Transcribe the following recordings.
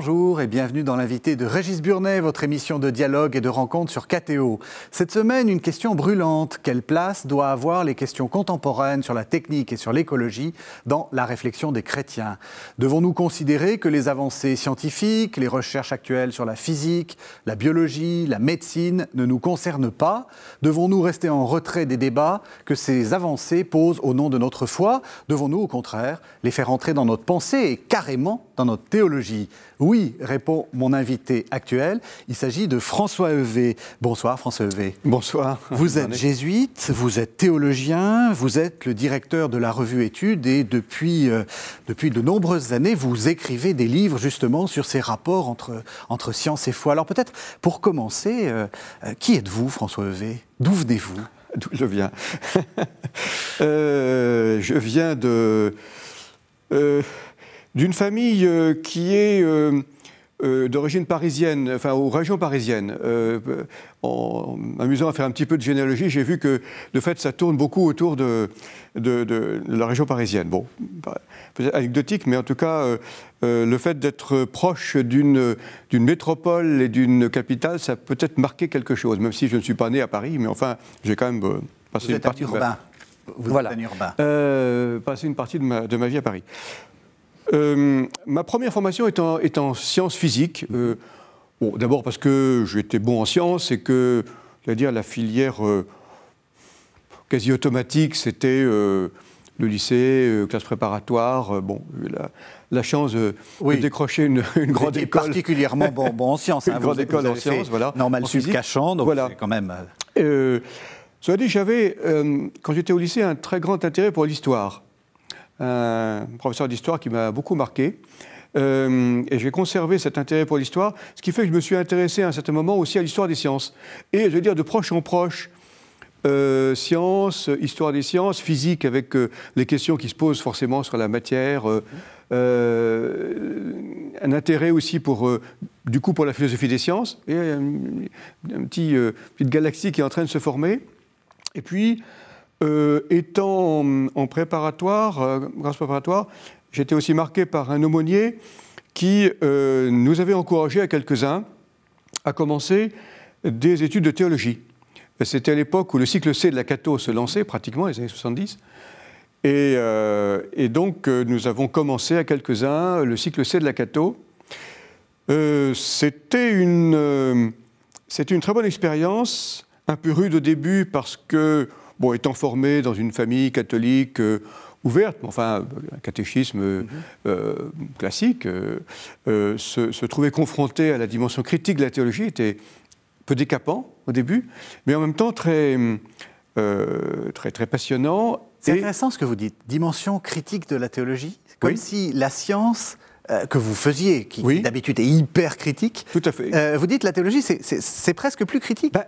Bonjour et bienvenue dans l'invité de Régis Burnet, votre émission de dialogue et de rencontre sur KTO. Cette semaine, une question brûlante. Quelle place doit avoir les questions contemporaines sur la technique et sur l'écologie dans la réflexion des chrétiens? Devons-nous considérer que les avancées scientifiques, les recherches actuelles sur la physique, la biologie, la médecine ne nous concernent pas? Devons-nous rester en retrait des débats que ces avancées posent au nom de notre foi? Devons-nous au contraire les faire entrer dans notre pensée et carrément dans notre théologie? Oui, répond mon invité actuel. Il s'agit de François Evé. Bonsoir François Evé. Bonsoir. Vous êtes jésuite, vous êtes théologien, vous êtes le directeur de la revue Études et depuis, euh, depuis de nombreuses années, vous écrivez des livres justement sur ces rapports entre, entre science et foi. Alors peut-être pour commencer, euh, euh, qui êtes-vous François Evé D'où venez-vous? D'où je viens? Je viens de d'une famille qui est euh, euh, d'origine parisienne, enfin aux régions parisiennes. en m'amusant à faire un petit peu de généalogie, j'ai vu que de fait ça tourne beaucoup autour de, de, la région parisienne. Bon, peut-être anecdotique, mais en tout cas, le fait d'être proche d'une métropole et d'une capitale, ça peut être marqué quelque chose, même si je ne suis pas né à Paris, mais enfin, j'ai quand même passé Vous une partie urbain. Vous voilà. êtes un urbain. passé une partie de ma, de ma vie à Paris. Euh, ma première formation est en, est en sciences physiques. Euh, bon, D'abord parce que j'étais bon en sciences et que, dire, la filière euh, quasi automatique, c'était le lycée, classe préparatoire. bon, la, la chance de, décrocher une, une grande école. particulièrement bon, bon en sciences. une hein, grande école en sciences, voilà. Normal Sud Cachan, donc voilà. quand même... cela dit, j'avais, quand j'étais au lycée, un très grand intérêt pour l'histoire un professeur d'histoire qui m'a beaucoup marqué. Euh, et j'ai conservé cet intérêt pour l'histoire, ce qui fait que je me suis intéressé à un certain moment aussi à l'histoire des sciences. Et je veux dire, de proche en proche, euh, sciences, histoire des sciences, physique avec euh, les questions qui se posent forcément sur la matière, un intérêt aussi pour, du coup, pour la philosophie des sciences, et une, petit, petite galaxie qui est en train de se former. Et puis, euh, étant en préparatoire, euh, grâce préparatoire, j'étais aussi marqué par un aumônier qui euh, nous avait encouragé à quelques-uns à commencer des études de théologie. C'était à l'époque où le cycle C de la Cato se lançait, pratiquement, les années 70. Et, et donc, nous avons commencé à quelques-uns le cycle C de la Cato. C'était une très bonne expérience, un peu rude au début parce que bon, étant formé dans une famille catholique euh, ouverte, enfin, un catéchisme euh, euh, classique, se, trouver confronté à la dimension critique de la théologie était peu décapant au début, mais en même temps très, très, très passionnant. C'est intéressant ce que vous dites, dimension critique de la théologie, comme si la science que vous faisiez, qui d'habitude est hyper critique. Tout à fait. vous dites la théologie, c'est presque plus critique. Ben,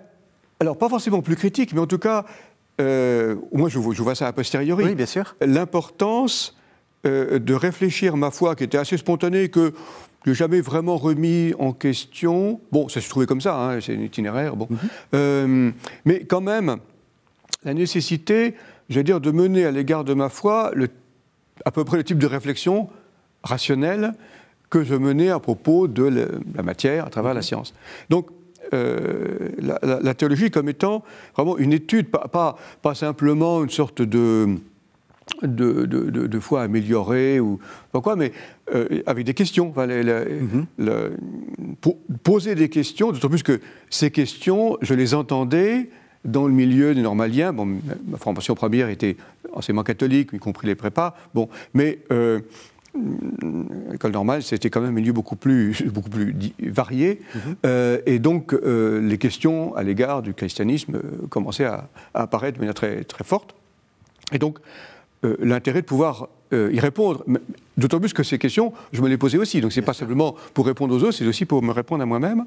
alors, pas forcément plus critique, mais en tout cas, euh, moi je, vois ça a posteriori. Oui, bien sûr. L'importance euh, de réfléchir ma foi, qui était assez spontanée, que je n'ai jamais vraiment remis en question. Bon, ça se trouvait comme ça, hein, c'est un itinéraire, bon. Mhm. Euh, mais quand même, la nécessité, j'allais dire, de mener à l'égard de ma foi le, à peu près le type de réflexion rationnelle que je menais à propos de la, matière à travers la mhm. science. Donc, euh, la, théologie comme étant vraiment une étude, pas, pas, simplement une sorte de, de, de, foi améliorée ou quoi, mais euh, avec des questions. Mm-hmm. poser des questions, d'autant plus que ces questions, je les entendais dans le milieu des normaliens. Bon, ma formation première était enseignement catholique, y compris les prépas. Bon, mais euh, l'école normale, c'était quand même un milieu beaucoup plus, beaucoup plus varié. Mhm. Euh, et donc, euh, les questions à l'égard du christianisme euh, commençaient à, apparaître de manière très, très forte. Et donc, l'intérêt de pouvoir y répondre, d'autant plus que ces questions, je me les posais aussi. Donc, ce n'est pas simplement pour répondre aux autres, c'est aussi pour me répondre à moi-même.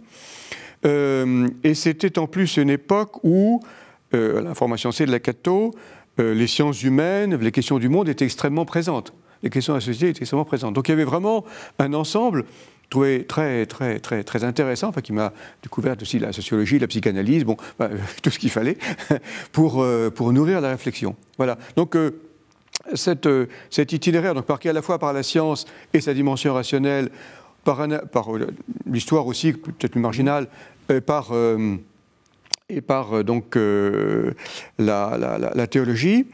et c'était en plus une époque où, la formation C de la Cato, les sciences humaines, les questions du monde étaient extrêmement présentes les questions de la société étaient extrêmement présentes. Donc il y avait vraiment un ensemble trouvé très, très, très, très intéressant, enfin, qui m'a découvert aussi la sociologie, la psychanalyse, bon, tout ce qu'il fallait pour, euh, pour nourrir la réflexion. Voilà. Donc, euh, euh, cet itinéraire, donc marqué à la fois par la science et sa dimension rationnelle, par, l'histoire aussi, peut-être plus marginale, et par donc, la, théologie.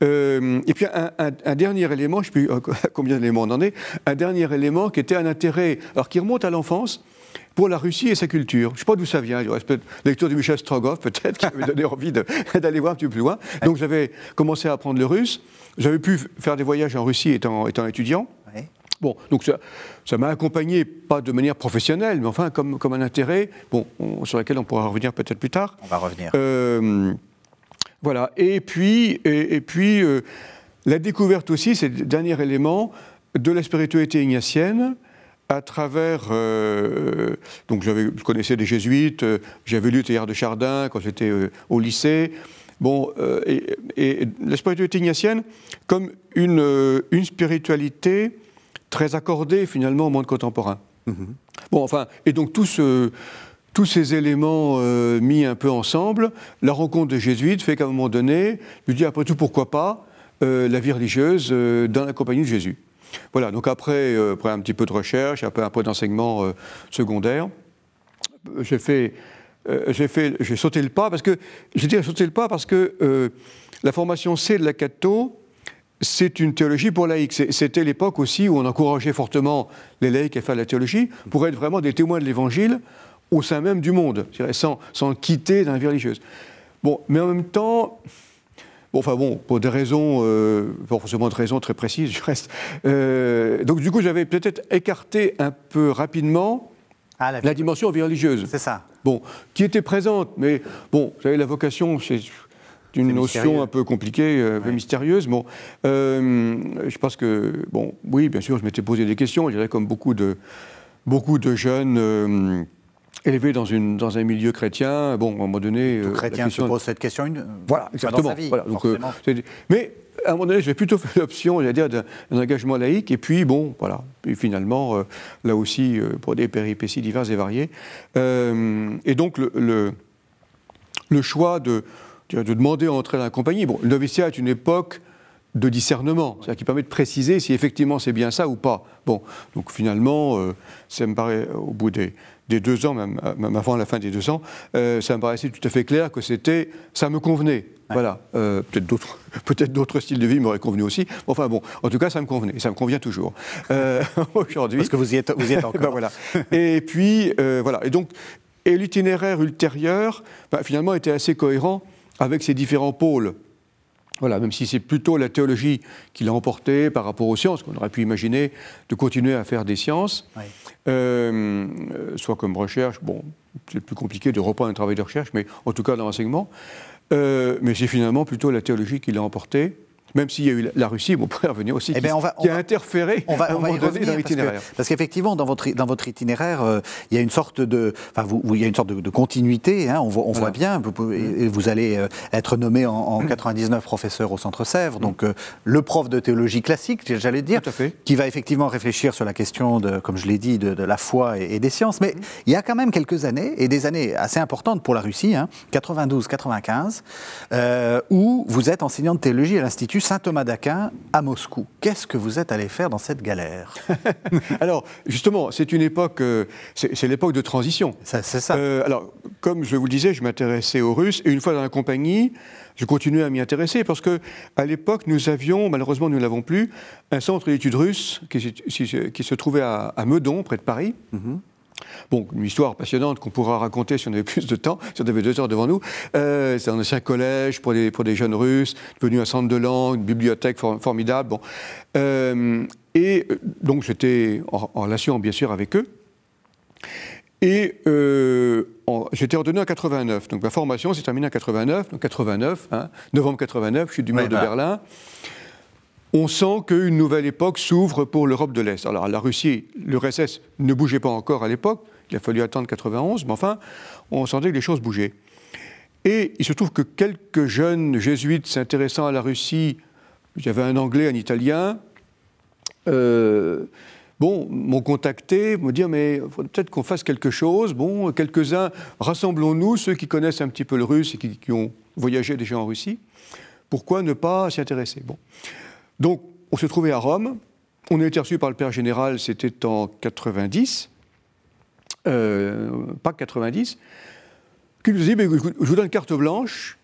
Et puis un, dernier élément, je ne sais plus combien d'éléments on en est, un dernier élément qui était un intérêt, alors qui remonte à l'enfance, pour la Russie et sa culture. Je ne sais pas d'où ça vient, la lecture de Michel Strogoff peut-être, qui m'avait donné envie d'aller voir un petit peu plus loin. Donc j'avais commencé à apprendre le russe. J'avais pu faire des voyages en Russie étant, étant étudiant. Bon, donc ça m'a accompagné, pas de manière professionnelle, mais enfin comme, comme un intérêt, bon, sur lequel on pourra revenir peut-être plus tard. On va revenir. Euh, voilà, et puis, et, puis euh, la découverte aussi, c'est le dernier élément, de la spiritualité ignatienne, à travers. Euh, donc, je connaissais des jésuites, euh, j'avais lu Théard de Chardin quand j'étais au lycée. Bon, et, la spiritualité ignatienne comme une, une, spiritualité très accordée finalement au monde contemporain. Mm-hmm. Bon, enfin, et donc tous ces éléments mis un peu ensemble, la rencontre des jésuites fait qu'à un moment donné, je me dis après tout pourquoi pas la vie religieuse dans la compagnie de Jésus. Voilà, donc après, euh, après un petit peu de recherche, après un peu d'enseignement euh, secondaire, j'ai fait, euh, j'ai fait, j'ai sauté le pas parce que, j'ai dit sauté le pas parce que la formation C de la Cato, c'est une théologie pour laïcs. C'était l'époque aussi où on encourageait fortement les laïcs à faire la théologie pour être vraiment des témoins de l'Évangile au sein même du monde, sans, sans quitter d'un vie religieuse. Bon, mais en même temps, enfin bon, pour des raisons, euh, forcément de raisons très précises, je reste. Euh, donc du coup, j'avais peut-être écarté un peu rapidement ah, la, dimension vie religieuse. C'est ça. Bon, qui était présente, mais bon, vous savez, la vocation, c'est une notion un peu compliquée, euh, un peu mystérieuse. Bon, je pense que, bon, oui, bien sûr, je m'étais posé des questions, je dirais comme beaucoup de, beaucoup de jeunes élevé dans, une, dans un milieu chrétien, bon, à un moment donné... Tout euh, chrétien se pose cette question une, voilà, exactement. Dans sa vie, voilà, donc, euh, mais à un moment donné, j'ai plutôt fait l'option, dire, d'un engagement laïque, et puis, bon, voilà, et finalement, euh, là aussi, pour des péripéties diverses et variées. et donc, le, le, le choix de, de, demander à entrer dans la compagnie, bon, le noviciat est une époque de discernement, c'est-à-dire qui permet de préciser si effectivement c'est bien ça ou pas. Bon, donc finalement, ça me paraît, au bout des, des deux ans, même, avant la fin des deux ans, euh, ça me paraissait tout à fait clair que c'était, ça me convenait. Voilà. Euh, peut-être d'autres, peut-être d'autres styles de vie m'auraient convenu aussi. Enfin bon, en tout cas, ça me convenait, ça me convient toujours euh, aujourd'hui. Parce que vous y êtes, vous y êtes ben encore. voilà. Et puis voilà. Et donc, et l'itinéraire ultérieur, ben, finalement, était assez cohérent avec ces différents pôles voilà, même si c'est plutôt la théologie qui l'a emporté par rapport aux sciences, qu'on aurait pu imaginer de continuer à faire des sciences, euh, soit comme recherche, bon, c'est plus compliqué de reprendre un travail de recherche, mais en tout cas dans l'enseignement. Euh, mais c'est finalement plutôt la théologie qui l'a emporté même s'il y a eu la Russie, on pourrait revenir aussi, eh ben, qui, a interféré on va, à un moment donné dans l'itinéraire. Parce qu'effectivement, dans votre, dans votre itinéraire, euh, il y a une sorte de, enfin, vous, il y a une sorte de, continuité. Hein, on, voit, bien. Vous, vous allez euh, être nommé en, 99 professeur au Centre Sèvres, donc euh, le prof de théologie classique, j'allais dire, qui va effectivement réfléchir sur la question de, comme je l'ai dit, de, la foi et, des sciences. Mais il y a quand même quelques années et des années assez importantes pour la Russie, hein, 92-95, où vous êtes enseignant de théologie à l'Institut Saint Thomas d'Aquin à Moscou. Qu'est-ce que vous êtes allé faire dans cette galère? Alors, justement, c'est une époque, euh, c'est l'époque de transition. C'est ça. Euh, alors, comme je vous le disais, je m'intéressais aux Russes, et une fois dans la compagnie, je continuais à m'y intéresser parce que à l'époque, nous avions, malheureusement, nous ne l'avons plus, un centre d'études russes qui, qui, se trouvait à, Meudon, près de Paris. Mm-hmm. Bon, une histoire passionnante qu'on pourra raconter si on avait plus de temps, si on avait deux heures devant nous. Euh, c'est un ancien collège pour des, pour des jeunes Russes, devenu un centre de langue, une bibliothèque formidable. Bon. Euh, et euh, donc j'étais en, relation bien sûr avec eux. Et j'étais ordonné en 89. Donc ma formation s'est terminée en 89. Donc 89, hein, novembre 89, je suis du mur de Berlin on sent qu'une nouvelle époque s'ouvre pour l'Europe de l'Est. Alors la Russie, l'URSS ne bougeait pas encore à l'époque, il a fallu attendre 91, mais enfin, on sentait que les choses bougeaient. Et il se trouve que quelques jeunes jésuites s'intéressant à la Russie, il y avait un anglais, un italien, euh, bon, m'ont contacté, m'ont dit mais peut-être qu'on fasse quelque chose. Bon, quelques-uns, rassemblons-nous, ceux qui connaissent un petit peu le russe et qui, qui ont voyagé déjà en Russie. Pourquoi ne pas s'y intéresser? Bon. Donc, on se trouvait à Rome, on a été reçu par le père général, c'était en 90, euh, pas 90, qui nous a dit, je vous donne carte blanche,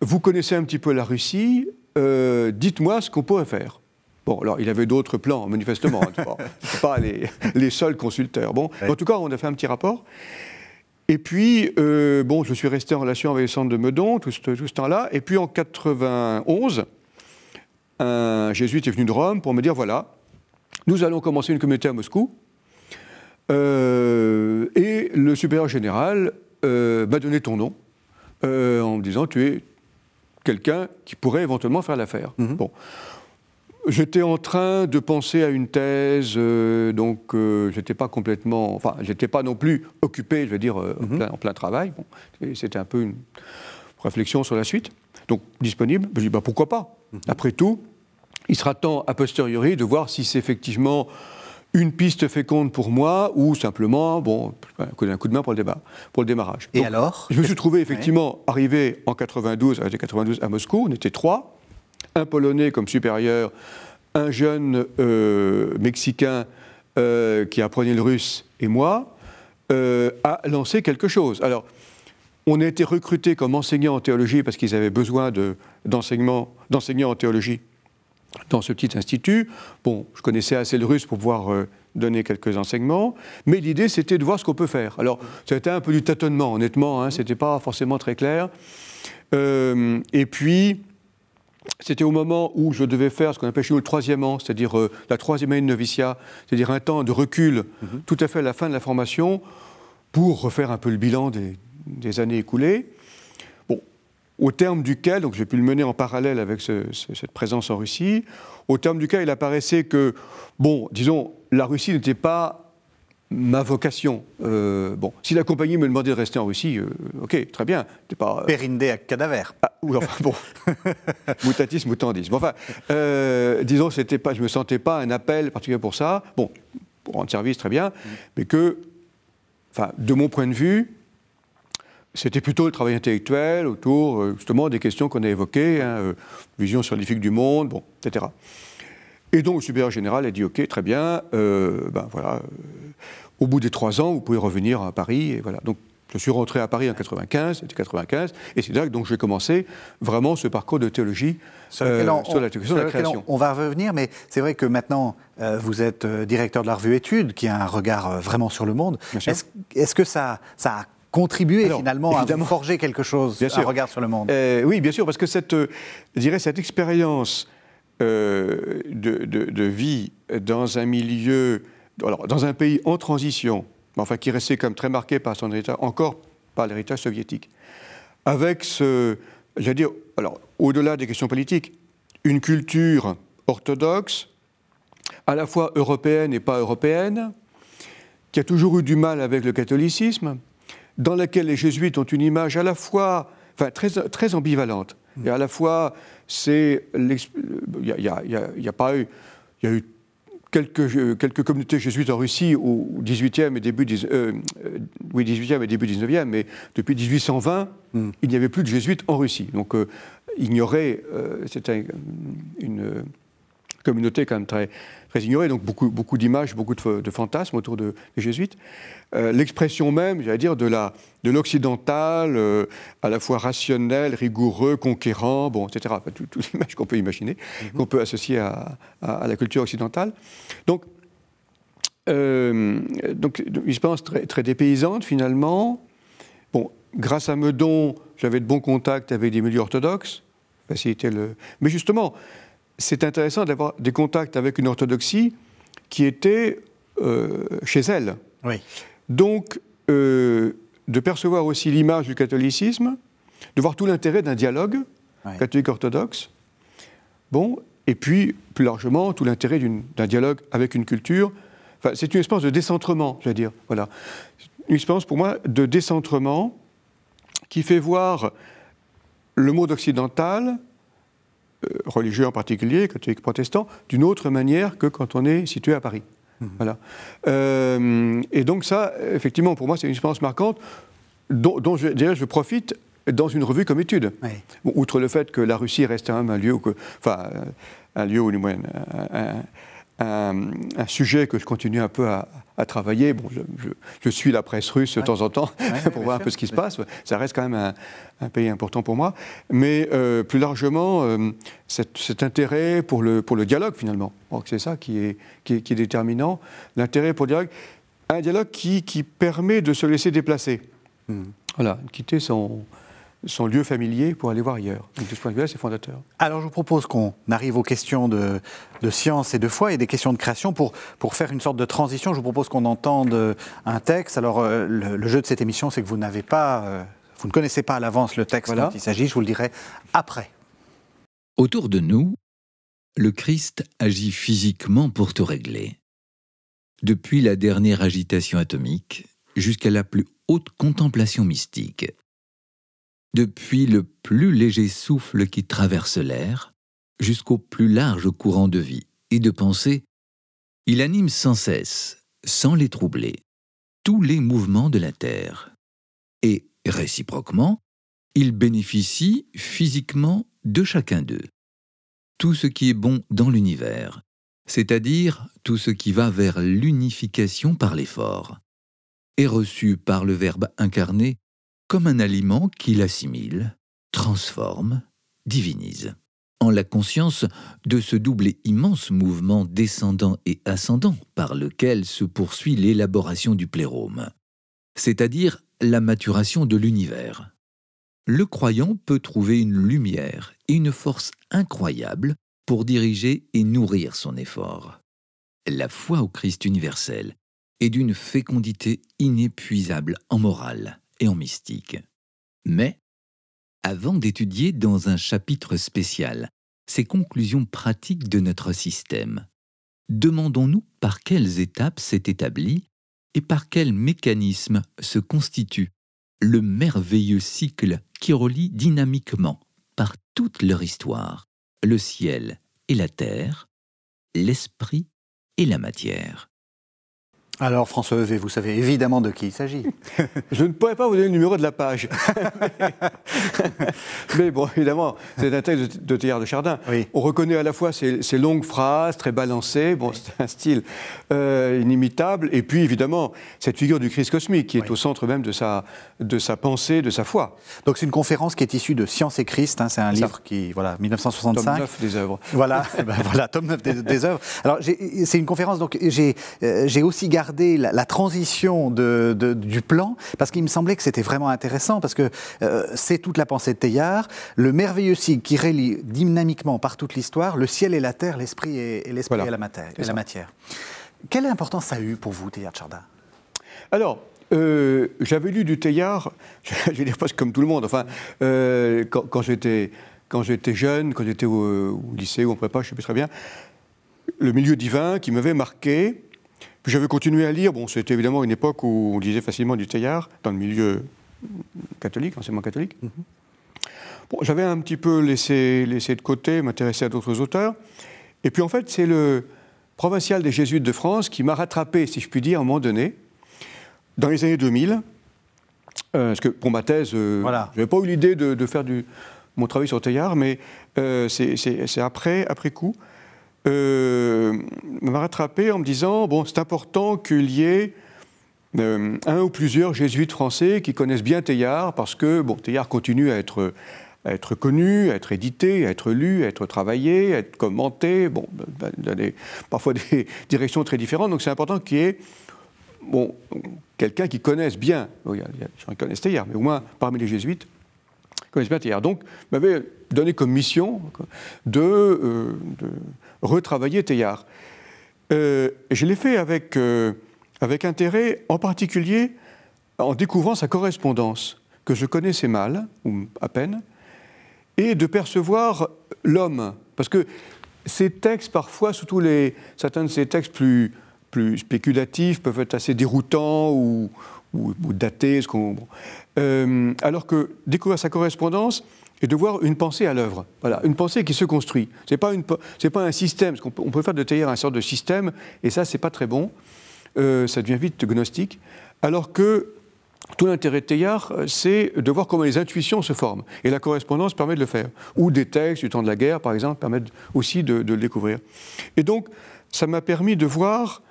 vous connaissez un petit peu la Russie, euh, dites-moi ce qu'on pourrait faire. Bon, alors il avait d'autres plans, manifestement, hein, pas les, seuls consulteurs. Bon, en tout cas, on a fait un petit rapport. Et puis, euh, bon, je suis resté en relation avec les centres de Meudon tout ce, tout ce temps-là. Et puis en 91, un jésuite est venu de Rome pour me dire voilà, nous allons commencer une communauté à Moscou. Euh, et le supérieur général euh, m'a donné ton nom en me disant tu es quelqu'un qui pourrait éventuellement faire l'affaire. Mhm. Bon. J'étais en train de penser à une thèse, euh, donc euh, j'étais pas complètement, enfin, j'étais pas non plus occupé, je veux dire, euh, mhm. en, plein, travail. Bon, c'était un peu une réflexion sur la suite. Donc disponible, je dis bah pourquoi pas? Mhm. Après tout, il sera temps a posteriori de voir si c'est effectivement une piste féconde pour moi ou simplement bon un coup, de main pour le, débat, pour le démarrage. Et alors Je me suis trouvé effectivement arrivé en 92, 92 à Moscou. On était trois un Polonais comme supérieur, un jeune euh, Mexicain euh, qui apprenait le russe et moi, euh, a lancé quelque chose. Alors, on a été recrutés comme enseignants en théologie parce qu'ils avaient besoin d'enseignants en théologie dans ce petit institut. Bon, je connaissais assez le russe pour pouvoir donner quelques enseignements, mais l'idée c'était de voir ce qu'on peut faire. Alors, ça a été un peu du tâtonnement, honnêtement, hein, c'était pas forcément très clair. et puis, c'était au moment où je devais faire ce qu'on appelle chez nous le troisième an, c'est-à-dire euh, la troisième année de noviciat, c'est-à-dire un temps de recul mhm. tout à fait à la fin de la formation pour refaire un peu le bilan des, années écoulées. Au terme duquel, donc j'ai pu le mener en parallèle avec cette présence en Russie, au terme duquel il apparaissait que, bon, disons, la Russie n'était pas ma vocation. Euh, bon, si la compagnie me demandait de rester en Russie, euh, ok, très bien. Pas, euh... à cadaver. Ah, ou enfin, bon, mutatis mutandis. Bon, enfin, disons, c'était pas, je me sentais pas un appel particulier pour ça. Bon, pour rendre service, très bien, mm. mais que, enfin, de mon point de vue, c'était plutôt le travail intellectuel autour, justement, des questions qu'on a évoquées, hein, vision scientifique du monde, bon, etc. Et donc, le supérieur général a dit, ok, très bien, ben voilà au bout des trois ans, vous pouvez revenir à Paris. Et voilà. Donc, je suis rentré à Paris en 95, c'était 95, et c'est là que j'ai commencé vraiment ce parcours de théologie sur, euh, la, la création. On, va revenir, mais c'est vrai que maintenant, euh, vous êtes euh, directeur de la revue Études, qui a un regard vraiment sur le monde. Est-ce que ça, ça a contribué finalement à forger quelque chose, bien un regard sur le monde. Oui, bien sûr, parce que cette, je dirais, cette expérience de, de, de, vie dans un milieu alors, dans un pays en transition, enfin qui restait comme très marqué par son héritage, encore par l'héritage soviétique, avec ce, j'allais dire, alors au-delà des questions politiques, une culture orthodoxe, à la fois européenne et pas européenne, qui a toujours eu du mal avec le catholicisme, dans laquelle les jésuites ont une image à la fois, enfin très, très ambivalente, et à la fois c'est, il n'y a, a, pas eu, il y a eu quelques, quelques communautés jésuites en Russie au XVIIIe et début, euh, oui, 18e et début 19e, mais depuis 1820, hmm. il n'y avait plus de jésuites en Russie. Donc, euh, ignorer, euh, c'était une communauté quand même très, très ignorée, donc beaucoup, beaucoup d'images, beaucoup de, fantasmes autour de, des jésuites. Euh, l'expression même, j'allais dire, de, la, de l'occidental, euh, à la fois rationnel, rigoureux, conquérant, bon, etc. Enfin, toutes les images qu'on peut imaginer, mhm. qu'on peut associer à, à, la culture occidentale. Donc, euh, donc une expérience très, très dépaysante finalement. Bon, grâce à Meudon, j'avais de bons contacts avec des milieux orthodoxes. Le... Mais justement, c'est intéressant d'avoir des contacts avec une orthodoxie qui était euh, chez elle. Donc, euh, de percevoir aussi l'image du catholicisme, de voir tout l'intérêt d'un dialogue catholique-orthodoxe, bon, et puis, plus largement, tout l'intérêt d'un dialogue avec une culture. Enfin, c'est une expérience de décentrement, je veux dire. Voilà. Une expérience pour moi de décentrement qui fait voir le monde occidental religieux en particulier, catholique protestant, d'une autre manière que quand on est situé à Paris. Mhm. Voilà. Euh, et donc ça, effectivement, pour moi, c'est une expérience marquante dont, dont je, je profite dans une revue comme étude. outre le fait que la Russie reste quand même un lieu, que, enfin, un lieu, ou un, un, sujet que je continue un peu à, travailler. Bon, je, suis la presse russe de temps en temps pour voir un peu ce qui se passe. Ça reste quand même un, pays important pour moi. Mais euh, plus largement, euh, cet, intérêt pour le, pour le dialogue, finalement. C'est ça qui est, qui est, déterminant. L'intérêt pour le dialogue. Un dialogue qui, qui permet de se laisser déplacer. Hmm. Voilà, quitter son, son lieu familier pour aller voir ailleurs. Donc, de ce point de vue-là, c'est fondateur. Alors, je vous propose qu'on arrive aux questions de, science et de foi et des questions de création. Pour, pour faire une sorte de transition, je vous propose qu'on entende un texte. Alors, euh, le, jeu de cette émission, c'est que vous n'avez pas, euh, vous ne connaissez pas à l'avance le texte dont il s'agit. Je vous le dirai après. Autour de nous, le Christ agit physiquement pour tout régler. Depuis la dernière agitation atomique jusqu'à la plus haute contemplation mystique depuis le plus léger souffle qui traverse l'air jusqu'au plus large courant de vie et de pensée, il anime sans cesse, sans les troubler, tous les mouvements de la Terre. Et, réciproquement, il bénéficie physiquement de chacun d'eux. Tout ce qui est bon dans l'univers, c'est-à-dire tout ce qui va vers l'unification par l'effort, est reçu par le Verbe incarné comme un aliment qu'il assimile, transforme, divinise. En la conscience de ce double et immense mouvement descendant et ascendant par lequel se poursuit l'élaboration du plérome, c'est-à-dire la maturation de l'univers. Le croyant peut trouver une lumière et une force incroyable pour diriger et nourrir son effort. La foi au Christ universel est d'une fécondité inépuisable en morale, et en mystique. Mais, avant d'étudier dans un chapitre spécial ces conclusions pratiques de notre système, demandons-nous par quelles étapes s'est établi et par quels mécanismes se constitue le merveilleux cycle qui relie dynamiquement, par toute leur histoire, le ciel et la terre, l'esprit et la matière. Alors François Evé, vous savez évidemment de qui il s'agit. Je ne pourrais pas vous donner le numéro de la page. Mais bon, évidemment, c'est un texte de, Théard de Chardin. On reconnaît à la fois ces, longues phrases très balancées, bon, c'est un style euh, inimitable, et puis évidemment cette figure du Christ cosmique qui est au centre même de sa, de sa pensée, de sa foi. Donc c'est une conférence qui est issue de Science et Christ, hein, c'est un livre qui, voilà, 1965. Tome 9 des œuvres. Voilà, ben voilà tome 9 des, œuvres. Alors c'est une conférence, donc j'ai euh, aussi gardé la, transition du plan, parce qu'il me semblait que c'était vraiment intéressant, parce que euh, c'est toute la pensée de Teilhard, le merveilleux cycle qui relie dynamiquement par toute l'histoire le ciel et la terre, l'esprit et, l'esprit et, la matière, la matière. Quelle importance ça a eu pour vous, Teilhard Chardin? Alors, euh, j'avais lu du Teilhard, je vais dire presque comme tout le monde, enfin, euh, quand, j'étais quand j'étais jeune, quand j'étais au, au, lycée ou en prépa, je ne sais plus très bien, le milieu divin qui m'avait marqué, puis j'avais continué à lire. Bon, c'était évidemment une époque où on lisait facilement du Teilhard, dans le milieu catholique, enseignement catholique. Mhm. Bon, j'avais un petit peu laissé, laissé de côté, m'intéresser à d'autres auteurs. Et puis en fait, c'est le provincial des Jésuites de France qui m'a rattrapé, si je puis dire, à un moment donné, dans les années 2000. Euh, parce que pour ma thèse, euh, je n'avais pas eu l'idée de, faire du, mon travail sur Teilhard, mais euh, c'est après, après coup m'a rattrapé en me disant bon, c'est important qu'il y ait euh, un ou plusieurs jésuites français qui connaissent bien Teilhard, parce que bon, Teilhard continue à être, à être connu, à être édité, à être lu, à être travaillé, à être commenté, bon, dans des, parfois des directions très différentes. Donc c'est important qu'il y ait bon, quelqu'un qui connaisse bien, il y a, des gens qui connaissent Teilhard, mais au moins parmi les jésuites, bien Teilhard. Donc, m'avait donné comme mission de, euh, retravailler Teilhard. Euh, je l'ai fait avec, euh, avec intérêt, en particulier en découvrant sa correspondance, que je connaissais mal, ou à peine, et de percevoir l'homme. Parce que ces textes, parfois, surtout les, certains de ces textes plus, plus spéculatifs, peuvent être assez déroutants ou, ou, datés. Ce euh, alors que découvrir sa correspondance, et de voir une pensée à l'œuvre. Voilà, une pensée qui se construit. Ce n'est pas, un système, on peut faire de Teilhard un sorte de système, et ça, c'est pas très bon. Euh, ça devient vite gnostique. Alors que tout l'intérêt de Teilhard, euh, c'est de voir comment les intuitions se forment. Et la correspondance permet de le faire. Ou des textes du temps de la guerre, par exemple, permettent aussi de, le découvrir. Et donc, ça m'a permis de voir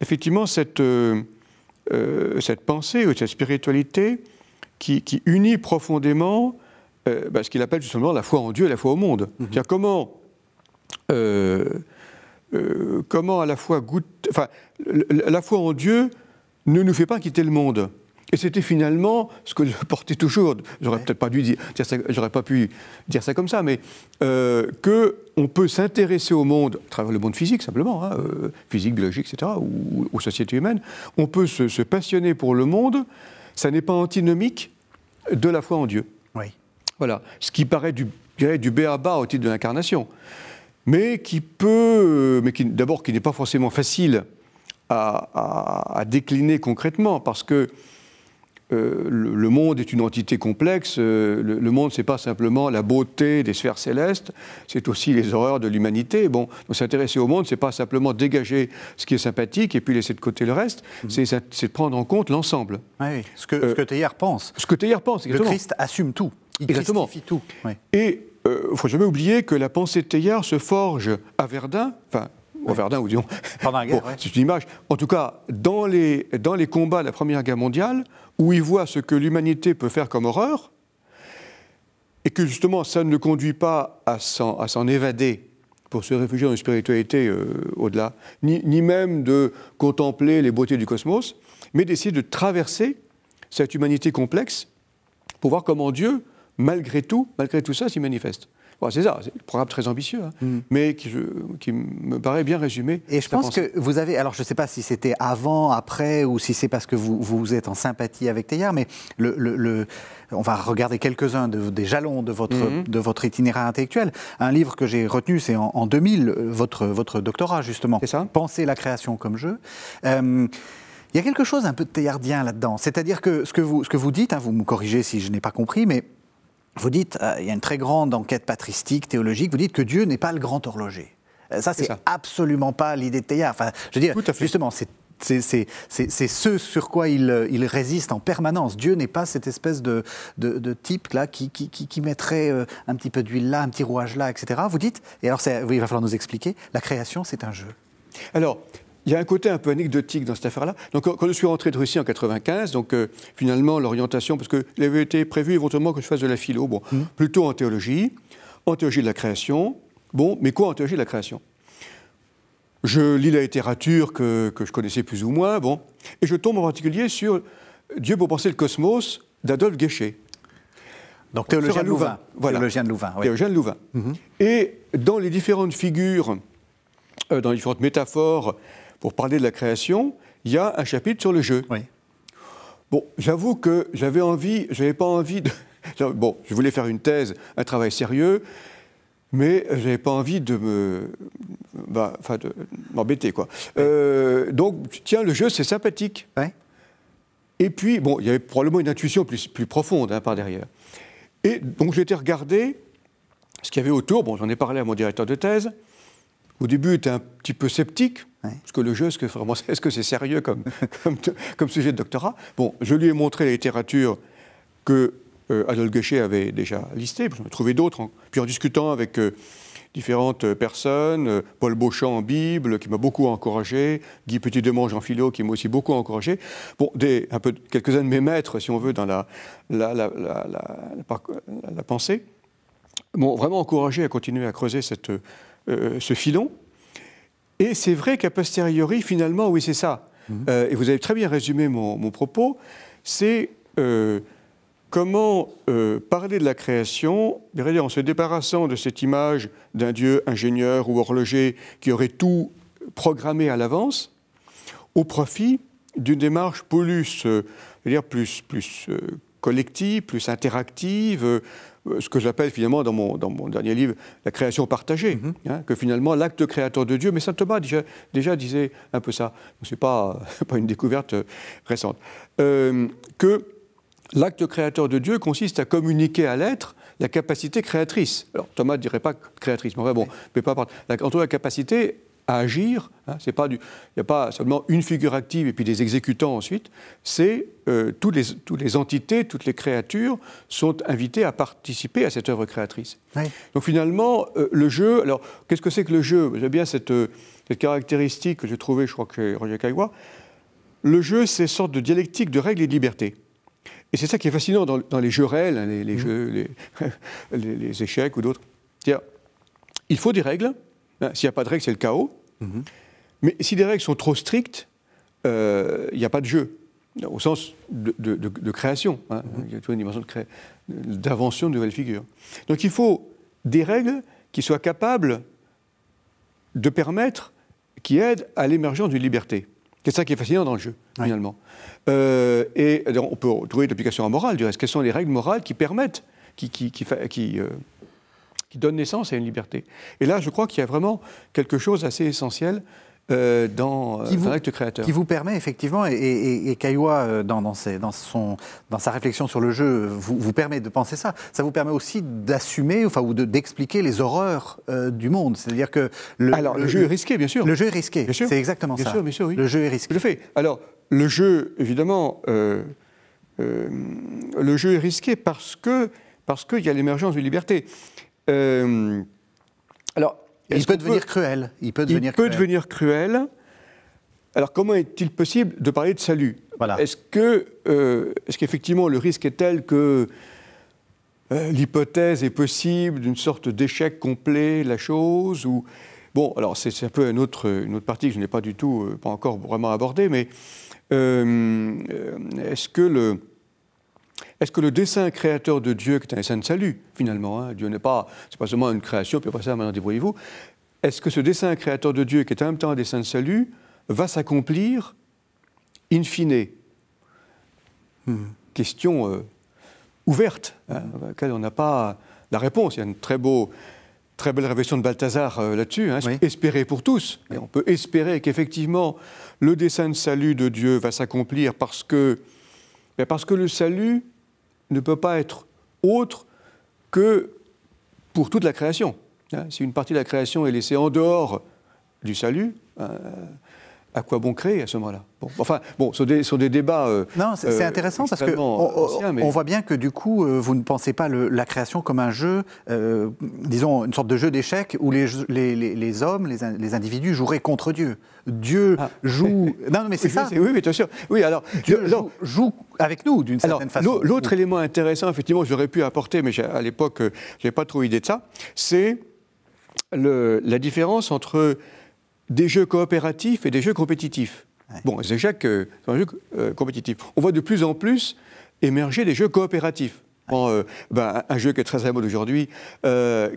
effectivement cette pensée ou cette spiritualité qui, unit profondément euh, bah, ce qu'il appelle justement la foi en Dieu et la foi au monde. Mhm. C'est-à-dire comment, comment à la fois goûter, enfin, la foi en Dieu ne nous fait pas quitter le monde. Et c'était finalement ce que je portais toujours. J'aurais peut-être pas dû dire, ça, j'aurais pas pu dire ça comme ça, mais euh, que on peut s'intéresser au monde à travers le monde physique simplement, hein, euh, physique, biologique, etc., ou aux sociétés humaines. On peut se, passionner pour le monde. Ça n'est pas antinomique de la foi en Dieu. Oui. Voilà. Ce qui paraît du, du béaba au titre de l'incarnation, mais qui peut, mais qui d'abord qui n'est pas forcément facile à, à décliner concrètement, parce que euh, le, monde est une entité complexe. Euh, le, monde, c'est pas simplement la beauté des sphères célestes, c'est aussi les horreurs de l'humanité. Bon, s'intéresser au monde, c'est pas simplement dégager ce qui est sympathique et puis laisser de côté le reste. Mhm. C'est prendre en compte l'ensemble. Oui, ce que, euh, ce que Teilhard pense. Ce que Teilhard pense, exactement. Le Christ assume tout. Il exactement. tout. Et il ne faut jamais oublier que la pensée de Teilhard se forge à Verdun, enfin au Verdun, ou disons. Pendant la guerre. C'est une image. En tout cas, dans les, dans les combats de la Première Guerre mondiale, où il voit ce que l'humanité peut faire comme horreur, et que justement ça ne conduit pas à s'en évader pour se réfugier dans une spiritualité euh, au-delà, ni, ni, même de contempler les beautés du cosmos, mais d'essayer de traverser cette humanité complexe pour voir comment Dieu, malgré tout, malgré tout ça, s'y manifeste c'est ça, c'est un programme très ambitieux, hein, mm. mais qui, qui, me paraît bien résumé. Et je pense que vous avez, alors je ne sais pas si c'était avant, après, ou si c'est parce que vous, vous êtes en sympathie avec Teilhard, mais le, le, on va regarder quelques-uns des jalons de votre, mm-hmm. de votre itinéraire intellectuel. Un livre que j'ai retenu, c'est en, 2000, votre, votre doctorat justement. C'est ça. Penser la création comme jeu. Euh, il y a quelque chose un peu de théardien là-dedans. C'est-à-dire que ce que vous, ce que vous dites, hein, vous me corrigez si je n'ai pas compris, mais vous dites, euh, il y a une très grande enquête patristique, théologique, vous dites que Dieu n'est pas le grand horloger. Euh, ça, c'est absolument pas l'idée de Teilhard. Enfin, je veux dire, justement, c'est c'est ce sur quoi il, il, résiste en permanence. Dieu n'est pas cette espèce de, de, type là qui, qui, qui, mettrait euh, un petit peu d'huile là, un petit rouage là, etc. Vous dites, et alors oui, il va falloir nous expliquer, la création c'est un jeu. Alors, il y a un côté un peu anecdotique dans cette affaire-là. Donc, quand je suis rentré de Russie en 95, donc euh, finalement l'orientation, parce qu'il avait été prévu éventuellement que je fasse de la philo, bon, mmh. plutôt en théologie, en théologie de la création. Bon, mais quoi en théologie de la création? Je lis la littérature que, que, je connaissais plus ou moins, bon, et je tombe en particulier sur Dieu pour penser le cosmos d'Adolphe Guéchet. Donc théologien de Louvain. Voilà. Théologien de Louvain. Oui. Théologien de Louvain. Mmh. Et dans les différentes figures, euh, dans les différentes métaphores pour parler de la création, il y a un chapitre sur le jeu. Oui. Bon, j'avoue que j'avais envie, j'avais pas envie de. Bon, je voulais faire une thèse, un travail sérieux, mais je n'avais pas envie de me. Bah, enfin, de m'embêter, quoi. Euh, donc, tiens, le jeu, c'est sympathique. Ouais. Et puis, bon, il y avait probablement une intuition plus, plus profonde hein, par derrière. Et donc, j'ai été regarder ce qu'il y avait autour. Bon, j'en ai parlé à mon directeur de thèse. Au début, il était un petit peu sceptique. Parce que le jeu, est-ce que c'est sérieux comme, comme, sujet de doctorat? Bon, je lui ai montré la littérature que euh, Adolphe Guéchet avait déjà listée, j'en ai trouvé d'autres. Puis en discutant avec euh, différentes personnes, euh, Paul Beauchamp en Bible, qui m'a beaucoup encouragé, Guy Petit-Demange en philo, qui m'a aussi beaucoup encouragé. Bon, des, un peu, quelques-uns de mes maîtres, si on veut, dans la, la, la, la pensée, m'ont vraiment encouragé à continuer à creuser cette, ce filon. Et c'est vrai qu'à posteriori, finalement, oui, c'est ça. Mhm. Euh, et vous avez très bien résumé mon, propos. C'est euh, comment euh, parler de la création, en se débarrassant de cette image d'un Dieu ingénieur ou horloger qui aurait tout programmé à l'avance, au profit d'une démarche plus, dire plus, plus collective, plus interactive, euh, ce que j'appelle finalement dans mon, dans mon dernier livre la création partagée, mhm. hein, que finalement l'acte créateur de Dieu, mais saint Thomas déjà, déjà disait un peu ça, ce n'est pas, pas une découverte euh, récente, euh, que l'acte créateur de Dieu consiste à communiquer à l'être la capacité créatrice. Alors Thomas ne dirait pas créatrice, mais enfin bon, mais pas entre la capacité à agir. Hein, c'est pas du, il n'y a pas seulement une figure active et puis des exécutants ensuite. C'est euh, toutes, les, toutes les entités, toutes les créatures sont invitées à participer à cette œuvre créatrice. Donc finalement, euh, le jeu. Alors, qu'est-ce que c'est que le jeu? J'aime bien cette, euh, cette, caractéristique que j'ai trouvée, je crois que Roger Caillois. Le jeu, c'est une sorte de dialectique de règles et de liberté. Et c'est ça qui est fascinant dans, les jeux réels, hein, les, mmh. jeux, les, les, échecs ou d'autres. Il faut des règles. Hein, s'il n'y a pas de règles, c'est le chaos. Mmh. Mais si des règles sont trop strictes, euh, il n'y a pas de jeu, au sens de, création. Hein. Mmh. Il y a toujours une dimension d'invention de, nouvelles figures. Donc il faut des règles qui soient capables de permettre, qui aident à l'émergence d'une liberté. C'est ça qui est fascinant dans le jeu, finalement. Euh, et on peut trouver l'application à morale, du reste. Quelles sont les règles morales qui permettent, qui, qui, qui, qui, euh, qui donnent naissance à une liberté Et là, je crois qu'il y a vraiment quelque chose d'assez essentiel euh, dans euh, l'acte créateur. Qui vous permet effectivement, et, et, euh, dans, dans, son, dans, sa réflexion sur le jeu, vous, vous, permet de penser ça. Ça vous permet aussi d'assumer, enfin, ou d'expliquer les horreurs du monde. C'est-à-dire que. Le, Alors, le, jeu est risqué, bien sûr. Le jeu est risqué. C'est exactement bien ça. Sûr, bien sûr, oui. Le jeu est risqué. Le fait. Alors, le jeu, évidemment, le jeu est risqué parce que parce qu'il y a l'émergence d'une liberté. Alors, il peut devenir cruel. Il peut devenir, cruel. devenir cruel. Alors comment est-il possible de parler de salut? Voilà. Est-ce que, euh, est qu'effectivement le risque est tel que euh, l'hypothèse est possible d'une sorte d'échec complet la chose ou bon alors c'est un peu une autre, une autre partie que je n'ai pas du tout euh, pas encore vraiment abordée mais est-ce que le est-ce que le dessin créateur de Dieu, qui est un dessin de salut, finalement, hein, Dieu n'est pas, c'est pas seulement une création, puis après ça, maintenant débrouillez-vous, est-ce que ce dessin créateur de Dieu, qui est en même temps un dessin de salut, va s'accomplir in fine? Hmm. Question euh, ouverte, hein, à laquelle on n'a pas la réponse. Il y a une très, beau, très belle révélation de Balthazar euh, là-dessus, hein, espérer pour tous. Et on peut espérer qu'effectivement, le dessin de salut de Dieu va s'accomplir parce que, parce que le salut ne peut pas être autre que pour toute la création. Hein, si une partie de la création est laissée en dehors du salut, euh, à quoi bon créer à ce moment-là? Bon, Enfin, bon, sur des, des débats. Euh, non, c'est euh, intéressant parce que on, voit bien que du coup, vous ne pensez pas la création comme un jeu, disons une sorte de jeu d'échecs où les, les, les, hommes, les, individus joueraient contre Dieu. Dieu ah. joue. Non, mais c'est ça. Oui, oui, bien sûr. Oui, alors Dieu joue, avec nous d'une certaine façon. L'autre élément intéressant, effectivement, j'aurais pu apporter, mais à l'époque, je n'avais pas trop idée de ça, c'est la différence entre des jeux coopératifs et des jeux compétitifs. Bon, les échecs euh, sont un jeu euh, compétitif. On voit de plus en plus émerger des jeux coopératifs. Euh, ben, un jeu qui est très à mode aujourd'hui,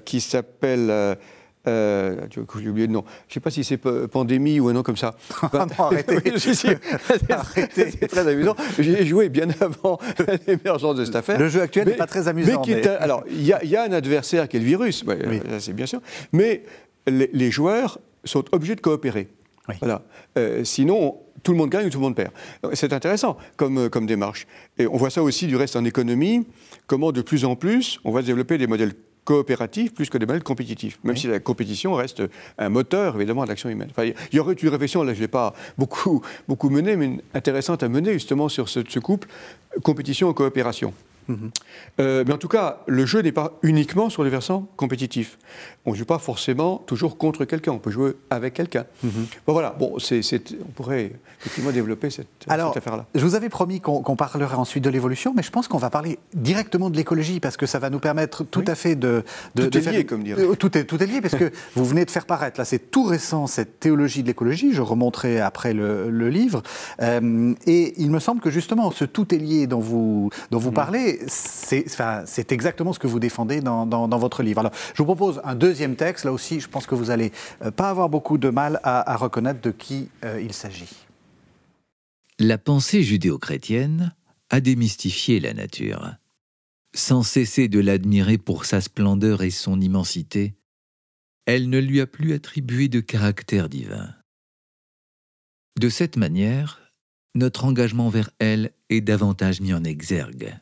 qui s'appelle euh, j'ai oublié le nom. Je ne sais pas si c'est Pandémie ou un nom comme ça. Ben, non, arrêtez. c'est très amusant. J'ai joué bien avant l'émergence de cette affaire. Le jeu actuel n'est pas très amusant. Mais alors, il y, y, a un adversaire qui est le virus, c'est bien sûr. Mais les, les, joueurs sont obligés de coopérer. Voilà. Euh, sinon, tout le monde gagne ou tout le monde perd. C'est intéressant comme, comme démarche. Et on voit ça aussi du reste en économie, comment de plus en plus on va développer des modèles coopératif plus que des modèles compétitifs, même si la compétition reste un moteur, évidemment, de l'action humaine. il y aurait une réflexion, là je ne l'ai pas beaucoup, beaucoup menée, mais intéressante à mener justement sur ce, ce couple compétition-coopération. Euh, mais en tout cas, le jeu n'est pas uniquement sur le versant compétitif. On ne joue pas forcément toujours contre quelqu'un, on peut jouer avec quelqu'un. Mhm. Bon, voilà, bon, on pourrait effectivement développer cette, affaire-là. Je vous avais promis qu'on parlerait ensuite de l'évolution, mais je pense qu'on va parler directement de l'écologie, parce que ça va nous permettre tout à fait de... de tout est lié, comme dirait. Euh, tout est, tout est lié, parce que vous venez de faire paraître, là c'est tout récent, cette théologie de l'écologie, je remonterai après le, livre, euh, et il me semble que justement, ce tout est lié dont vous, dont vous mhm. parlez, c'est exactement ce que vous défendez dans, votre livre. Alors, je vous propose un deuxième texte. Là aussi, je pense que vous n'allez euh, pas avoir beaucoup de mal à, reconnaître de qui euh, il s'agit. La pensée judéo-chrétienne a démystifié la nature. Sans cesser de l'admirer pour sa splendeur et son immensité, elle ne lui a plus attribué de caractère divin. De cette manière, notre engagement vers elle est davantage mis en exergue.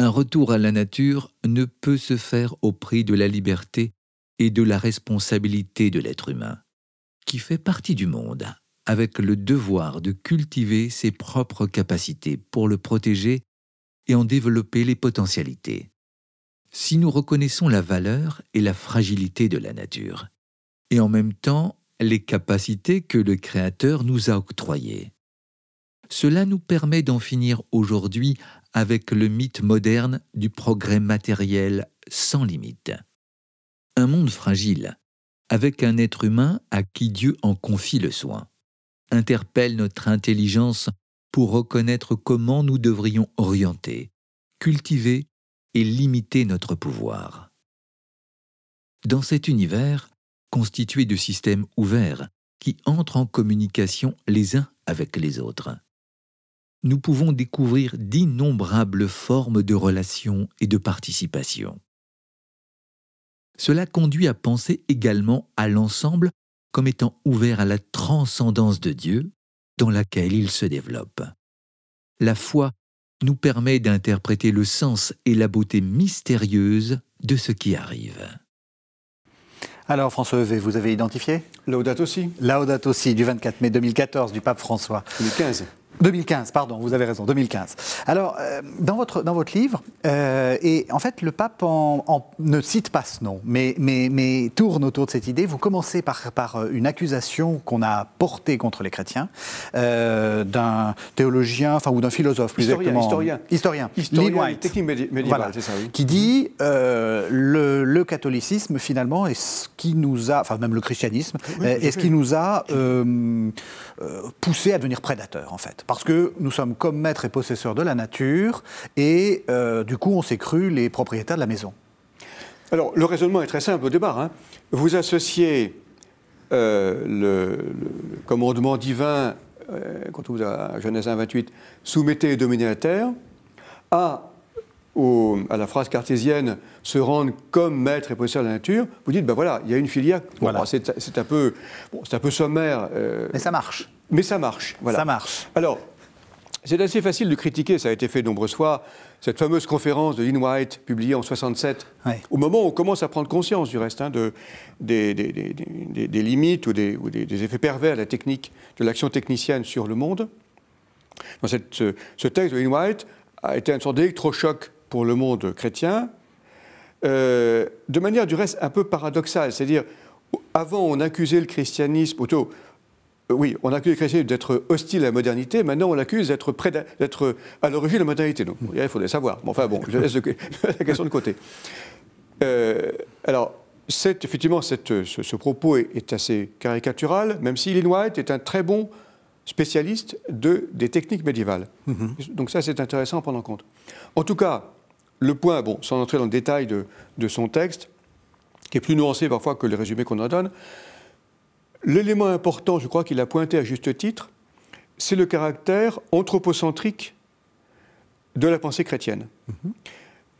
Un retour à la nature ne peut se faire au prix de la liberté et de la responsabilité de l'être humain, qui fait partie du monde, avec le devoir de cultiver ses propres capacités pour le protéger et en développer les potentialités. Si nous reconnaissons la valeur et la fragilité de la nature, et en même temps les capacités que le Créateur nous a octroyées, cela nous permet d'en finir aujourd'hui avec le mythe moderne du progrès matériel sans limite. Un monde fragile, avec un être humain à qui Dieu en confie le soin, interpelle notre intelligence pour reconnaître comment nous devrions orienter, cultiver et limiter notre pouvoir. Dans cet univers, constitué de systèmes ouverts qui entrent en communication les uns avec les autres, nous pouvons découvrir d'innombrables formes de relations et de participation. Cela conduit à penser également à l'ensemble comme étant ouvert à la transcendance de Dieu dans laquelle il se développe. La foi nous permet d'interpréter le sens et la beauté mystérieuse de ce qui arrive. Alors François Evé, vous avez identifié? Laudato aussi. Laudato aussi, du 24 mai 2014 du pape François. 2015. 2015, pardon, vous avez raison, 2015. Alors, euh, dans, votre, dans votre livre, euh, et en fait, le pape ne cite pas ce nom, mais, mais, mais, tourne autour de cette idée. Vous commencez par, par euh, une accusation qu'on a portée contre les chrétiens d'un théologien, enfin, ou d'un philosophe, plus historien, exactement. Historien. Historien. Historien. White, technique médiévale, c'est ça, oui. Qui dit le, le, catholicisme, finalement, est ce qui nous a, enfin, même le christianisme, oui, est ce qui nous a poussé à devenir prédateurs, en fait parce que nous sommes comme maîtres et possesseurs de la nature, et euh, du coup, on s'est cru les propriétaires de la maison. Alors, le raisonnement est très simple au départ. Hein. Vous associez euh, le, commandement divin, euh, quand vous à Genèse 1, 28, soumettez et dominez la terre, à, à la phrase cartésienne, se rendre comme maître et possesseur de la nature, vous dites, ben voilà, il y a une filière. voilà. C'est un, peu, bon, un peu sommaire. Mais ça marche. Mais ça marche. Voilà. Ça marche. Alors, c'est assez facile de critiquer, ça a été fait de nombreuses fois, cette fameuse conférence de Lynn White, publiée en 67, ouais. au moment où on commence à prendre conscience du reste hein, de, des, des, des, des, limites ou, des, ou des, effets pervers de la technique, de l'action technicienne sur le monde. Dans cette, ce, ce, texte de Lynn White a été une sorte d'électrochoc pour le monde chrétien, euh, de manière du reste un peu paradoxale, c'est-à-dire avant on accusait le christianisme, plutôt oui, on accuse les chrétiens d'être hostiles à la modernité, maintenant on l'accuse d'être, à l'origine de la modernité. Donc, il faudrait savoir. Bon, enfin bon, je laisse la question de côté. Euh, alors, effectivement, cette, ce, propos est, assez caricatural, même si Lynn White est un très bon spécialiste de, des techniques médiévales. Mm-hmm. Donc ça, c'est intéressant à prendre en compte. En tout cas, le point, bon, sans entrer dans le détail de, de son texte, qui est plus nuancé parfois que les résumés qu'on en donne, L'élément important, je crois qu'il a pointé à juste titre, c'est le caractère anthropocentrique de la pensée chrétienne.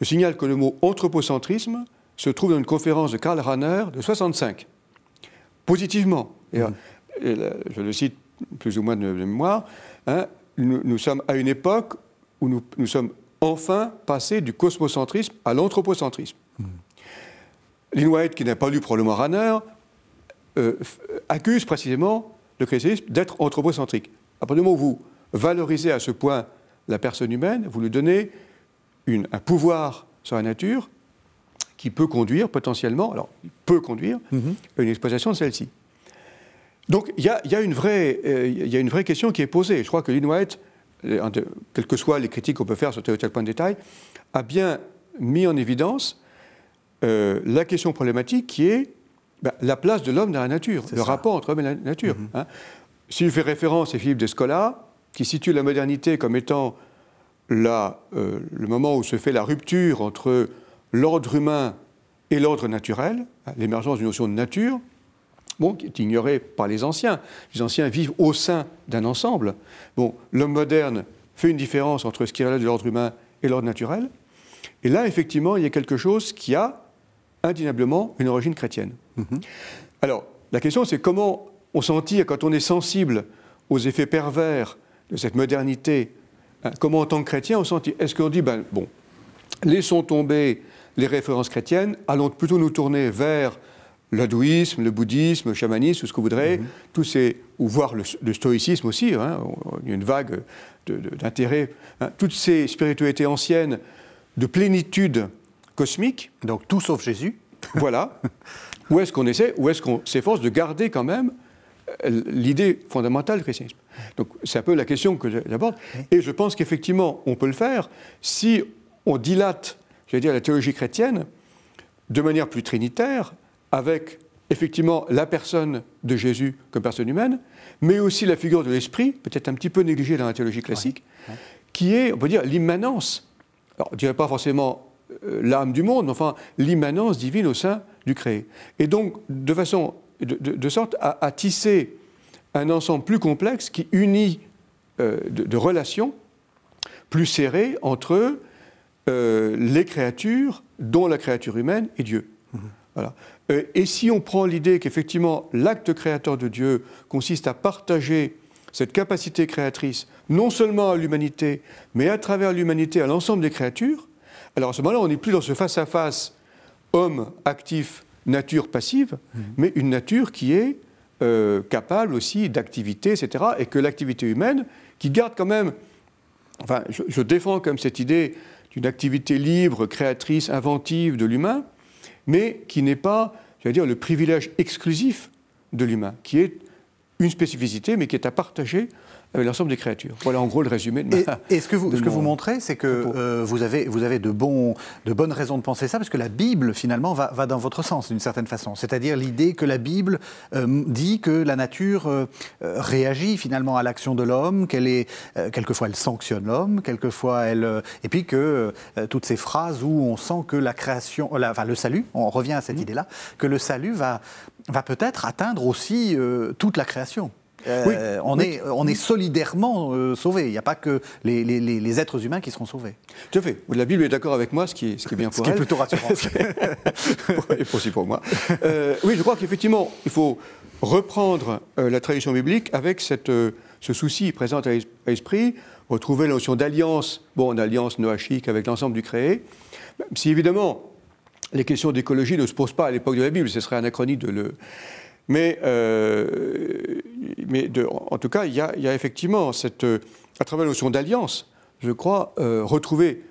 Je signale que le mot anthropocentrisme se trouve dans une conférence de Karl Rahner de 65. Positivement, et, je le cite plus ou moins de mémoire, hein, nous, sommes à une époque où nous, sommes enfin passés du cosmocentrisme à l'anthropocentrisme. Mmh. Lynn White, qui n'a pas lu probablement Rahner, euh, accuse précisément le christianisme d'être anthropocentrique. À partir du moment où vous valorisez à ce point la personne humaine, vous lui donnez une, un pouvoir sur la nature qui peut conduire potentiellement, alors il peut conduire, mm-hmm. à une exploitation de celle-ci. Donc il y, y, a une vraie, euh, y a une vraie question qui est posée. Je crois que Lynn White, euh, quelles que soient les critiques qu'on peut faire sur tel ou tel point de détail, a bien mis en évidence euh, la question problématique qui est bah, la place de l'homme dans la nature, le rapport entre l'homme et la nature. Mm -hmm. hein. S'il fait référence à Philippe d'Escola, qui situe la modernité comme étant la, euh, le moment où se fait la rupture entre l'ordre humain et l'ordre naturel, hein, l'émergence d'une notion de nature, bon, qui est ignorée par les anciens. Les anciens vivent au sein d'un ensemble. Bon, l'homme moderne fait une différence entre ce qui relève de l'ordre humain et l'ordre naturel. Et là, effectivement, il y a quelque chose qui a indéniablement une origine chrétienne. Mhm. Alors, la question, c'est comment on s'en tire quand on est sensible aux effets pervers de cette modernité. Hein, comment, en tant que chrétien, on s'en tire Est-ce qu'on dit, ben, bon, laissons tomber les références chrétiennes, allons plutôt nous tourner vers l'hindouisme, le bouddhisme, le chamanisme, tout ce que vous voudrez, mhm. tous ces, ou voir le, stoïcisme aussi, hein, il y a une vague d'intérêt, hein, toutes ces spiritualités anciennes de plénitude cosmique. Donc tout sauf Jésus. Voilà. Où est-ce qu'on essaie, où est-ce qu'on s'efforce de garder quand même euh, l'idée fondamentale du christianisme? Donc c'est un peu la question que j'aborde. Et je pense qu'effectivement, on peut le faire si on dilate, j'allais dire, la théologie chrétienne de manière plus trinitaire, avec effectivement la personne de Jésus comme personne humaine, mais aussi la figure de l'esprit, peut-être un petit peu négligée dans la théologie classique, qui est, on peut dire, l'immanence. Alors, je ne dirais pas forcément euh, l'âme du monde, mais enfin l'immanence divine au sein du créé. Et donc, de façon, de, sorte à, tisser un ensemble plus complexe qui unit euh, de, relations plus serrées entre euh, les créatures, dont la créature humaine et Dieu. Mmh. Voilà. et si on prend l'idée qu'effectivement l'acte créateur de Dieu consiste à partager cette capacité créatrice, non seulement à l'humanité, mais à travers l'humanité à l'ensemble des créatures, alors à ce moment-là, on n'est plus dans ce face-à-face homme actif, nature passive, mhm. mais une nature qui est euh, capable aussi d'activité, etc. Et que l'activité humaine, qui garde quand même, enfin, je, défends comme cette idée d'une activité libre, créatrice, inventive de l'humain, mais qui n'est pas, j'allais dire, le privilège exclusif de l'humain, qui est une spécificité, mais qui est à partager avec l'ensemble des créatures. Voilà en gros le résumé de ma. Et, ce que vous, ce que vous montrez, c'est que euh, vous avez, vous avez de, bons, de bonnes raisons de penser ça, parce que la Bible, finalement, va, va dans votre sens, d'une certaine façon. C'est-à-dire l'idée que la Bible euh, dit que la nature euh, réagit finalement à l'action de l'homme, qu'elle est. quelquefois, elle sanctionne l'homme, quelquefois, elle. et puis que toutes ces phrases où on sent que la création. enfin, le salut, on revient à cette mmh. idée-là, que le salut va, va peut-être atteindre aussi toute la création. Euh, on, Est, on est solidairement euh, sauvés. Il n'y a pas que les, êtres humains qui seront sauvés. Tout à fait. La Bible est d'accord avec moi, ce qui est, ce qui est bien pour ce elle. Ce qui est plutôt rassurant. Et aussi pour moi. Euh, oui, je crois qu'effectivement, il faut reprendre la tradition biblique avec cette, ce souci présent à l'esprit, retrouver la notion d'alliance, bon, alliance noachique avec l'ensemble du créé. Si évidemment, les questions d'écologie ne se posent pas à l'époque de la Bible, ce serait anachronique de le mais, euh, mais en tout cas, il y, a, effectivement, cette, à travers la notion d'alliance, je crois, euh, retrouver,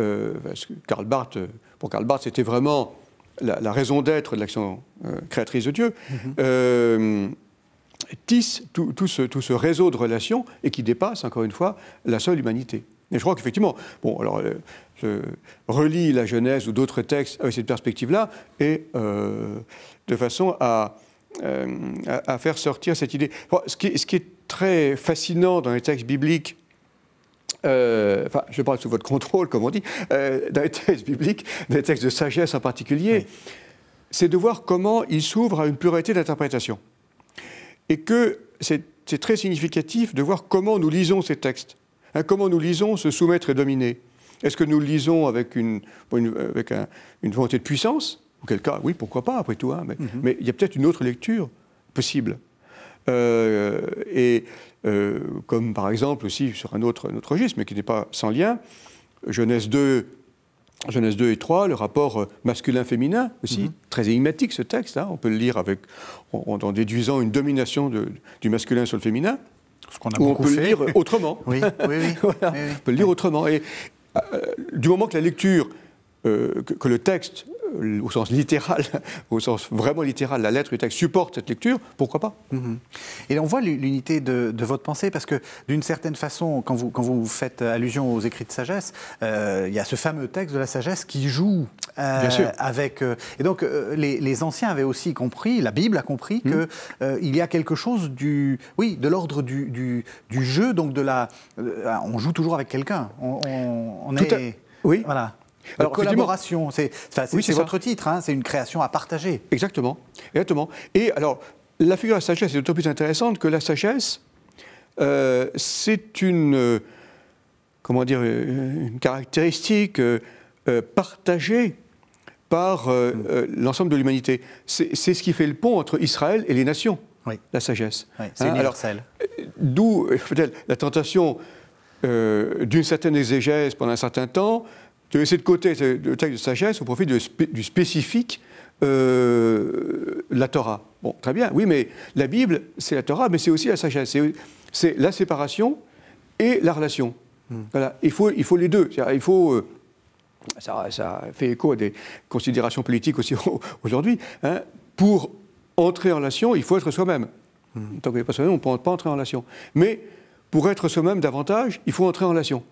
euh, parce que Karl Barth, pour Karl Barth, c'était vraiment la, raison d'être de l'action créatrice de Dieu, mm-hmm. tisse tout, ce, tout, ce, réseau de relations et qui dépasse, encore une fois, la seule humanité. Et je crois qu'effectivement, bon, alors, je relis la Genèse ou d'autres textes avec cette perspective-là, et de façon à, euh, à, faire sortir cette idée. ce, qui, ce, qui, est très fascinant dans les textes bibliques, euh, enfin, je parle sous votre contrôle, comme on dit, euh, dans les textes bibliques, dans les textes de sagesse en particulier, c'est de voir comment ils s'ouvrent à une pluralité d'interprétations. Et que c'est très significatif de voir comment nous lisons ces textes, hein, comment nous lisons se soumettre et dominer. Est-ce que nous le lisons avec une, avec une volonté de puissance Auquel cas, oui, pourquoi pas, après tout. Hein, mhm. mais, il y a peut-être une autre lecture possible. Euh, et euh, comme par exemple aussi sur un autre, registre, mais qui n'est pas sans lien, Genèse 2, Genèse 2 et 3, le rapport euh, masculin-féminin, aussi mhm. très énigmatique ce texte, hein, on peut le lire avec, en, déduisant une domination du masculin sur le féminin. Ce qu'on a beaucoup on peut le lire autrement. oui, oui, oui. On peut le lire autrement. Et du moment que la lecture, que, le texte au sens littéral, au sens vraiment littéral, la lettre du texte supporte cette lecture, pourquoi pas? Mhm. Et on voit l'unité de, votre pensée, parce que d'une certaine façon, quand vous, quand vous faites allusion aux écrits de sagesse, euh, il y a ce fameux texte de la sagesse qui joue euh, avec... Euh, et donc, les, anciens avaient aussi compris, la Bible a compris, mhm. qu'il y a quelque chose du... Oui, de l'ordre du, du, jeu, donc de la... on joue toujours avec quelqu'un. On, on, est... Oui. Voilà. Alors, collaboration, c'est votre titre, hein, c'est une création à partager. Exactement, exactement. Et alors, la figure de la sagesse est d'autant plus intéressante que la sagesse, euh, c'est une, euh, comment dire, euh, une caractéristique partagée par l'ensemble de l'humanité. C'est ce qui fait le pont entre Israël et les nations, la sagesse. c'est hein, universel. D'où la tentation d'une certaine exégèse pendant un certain temps, de laisser de côté le texte de sagesse au profit du spécifique la Torah. Bon, très bien, oui, mais la Bible, c'est la Torah, mais c'est aussi la sagesse. C'est la séparation et la relation. Hmm. Voilà, il faut, il faut les deux. Il faut. Ça, ça, fait écho à des considérations politiques aussi aujourd'hui. Hein. Pour entrer en relation, il faut être soi-même. Hmm. Tant qu'on n'est pas soi-même, on ne peut pas entrer en relation. Mais pour être soi-même davantage, il faut entrer en relation.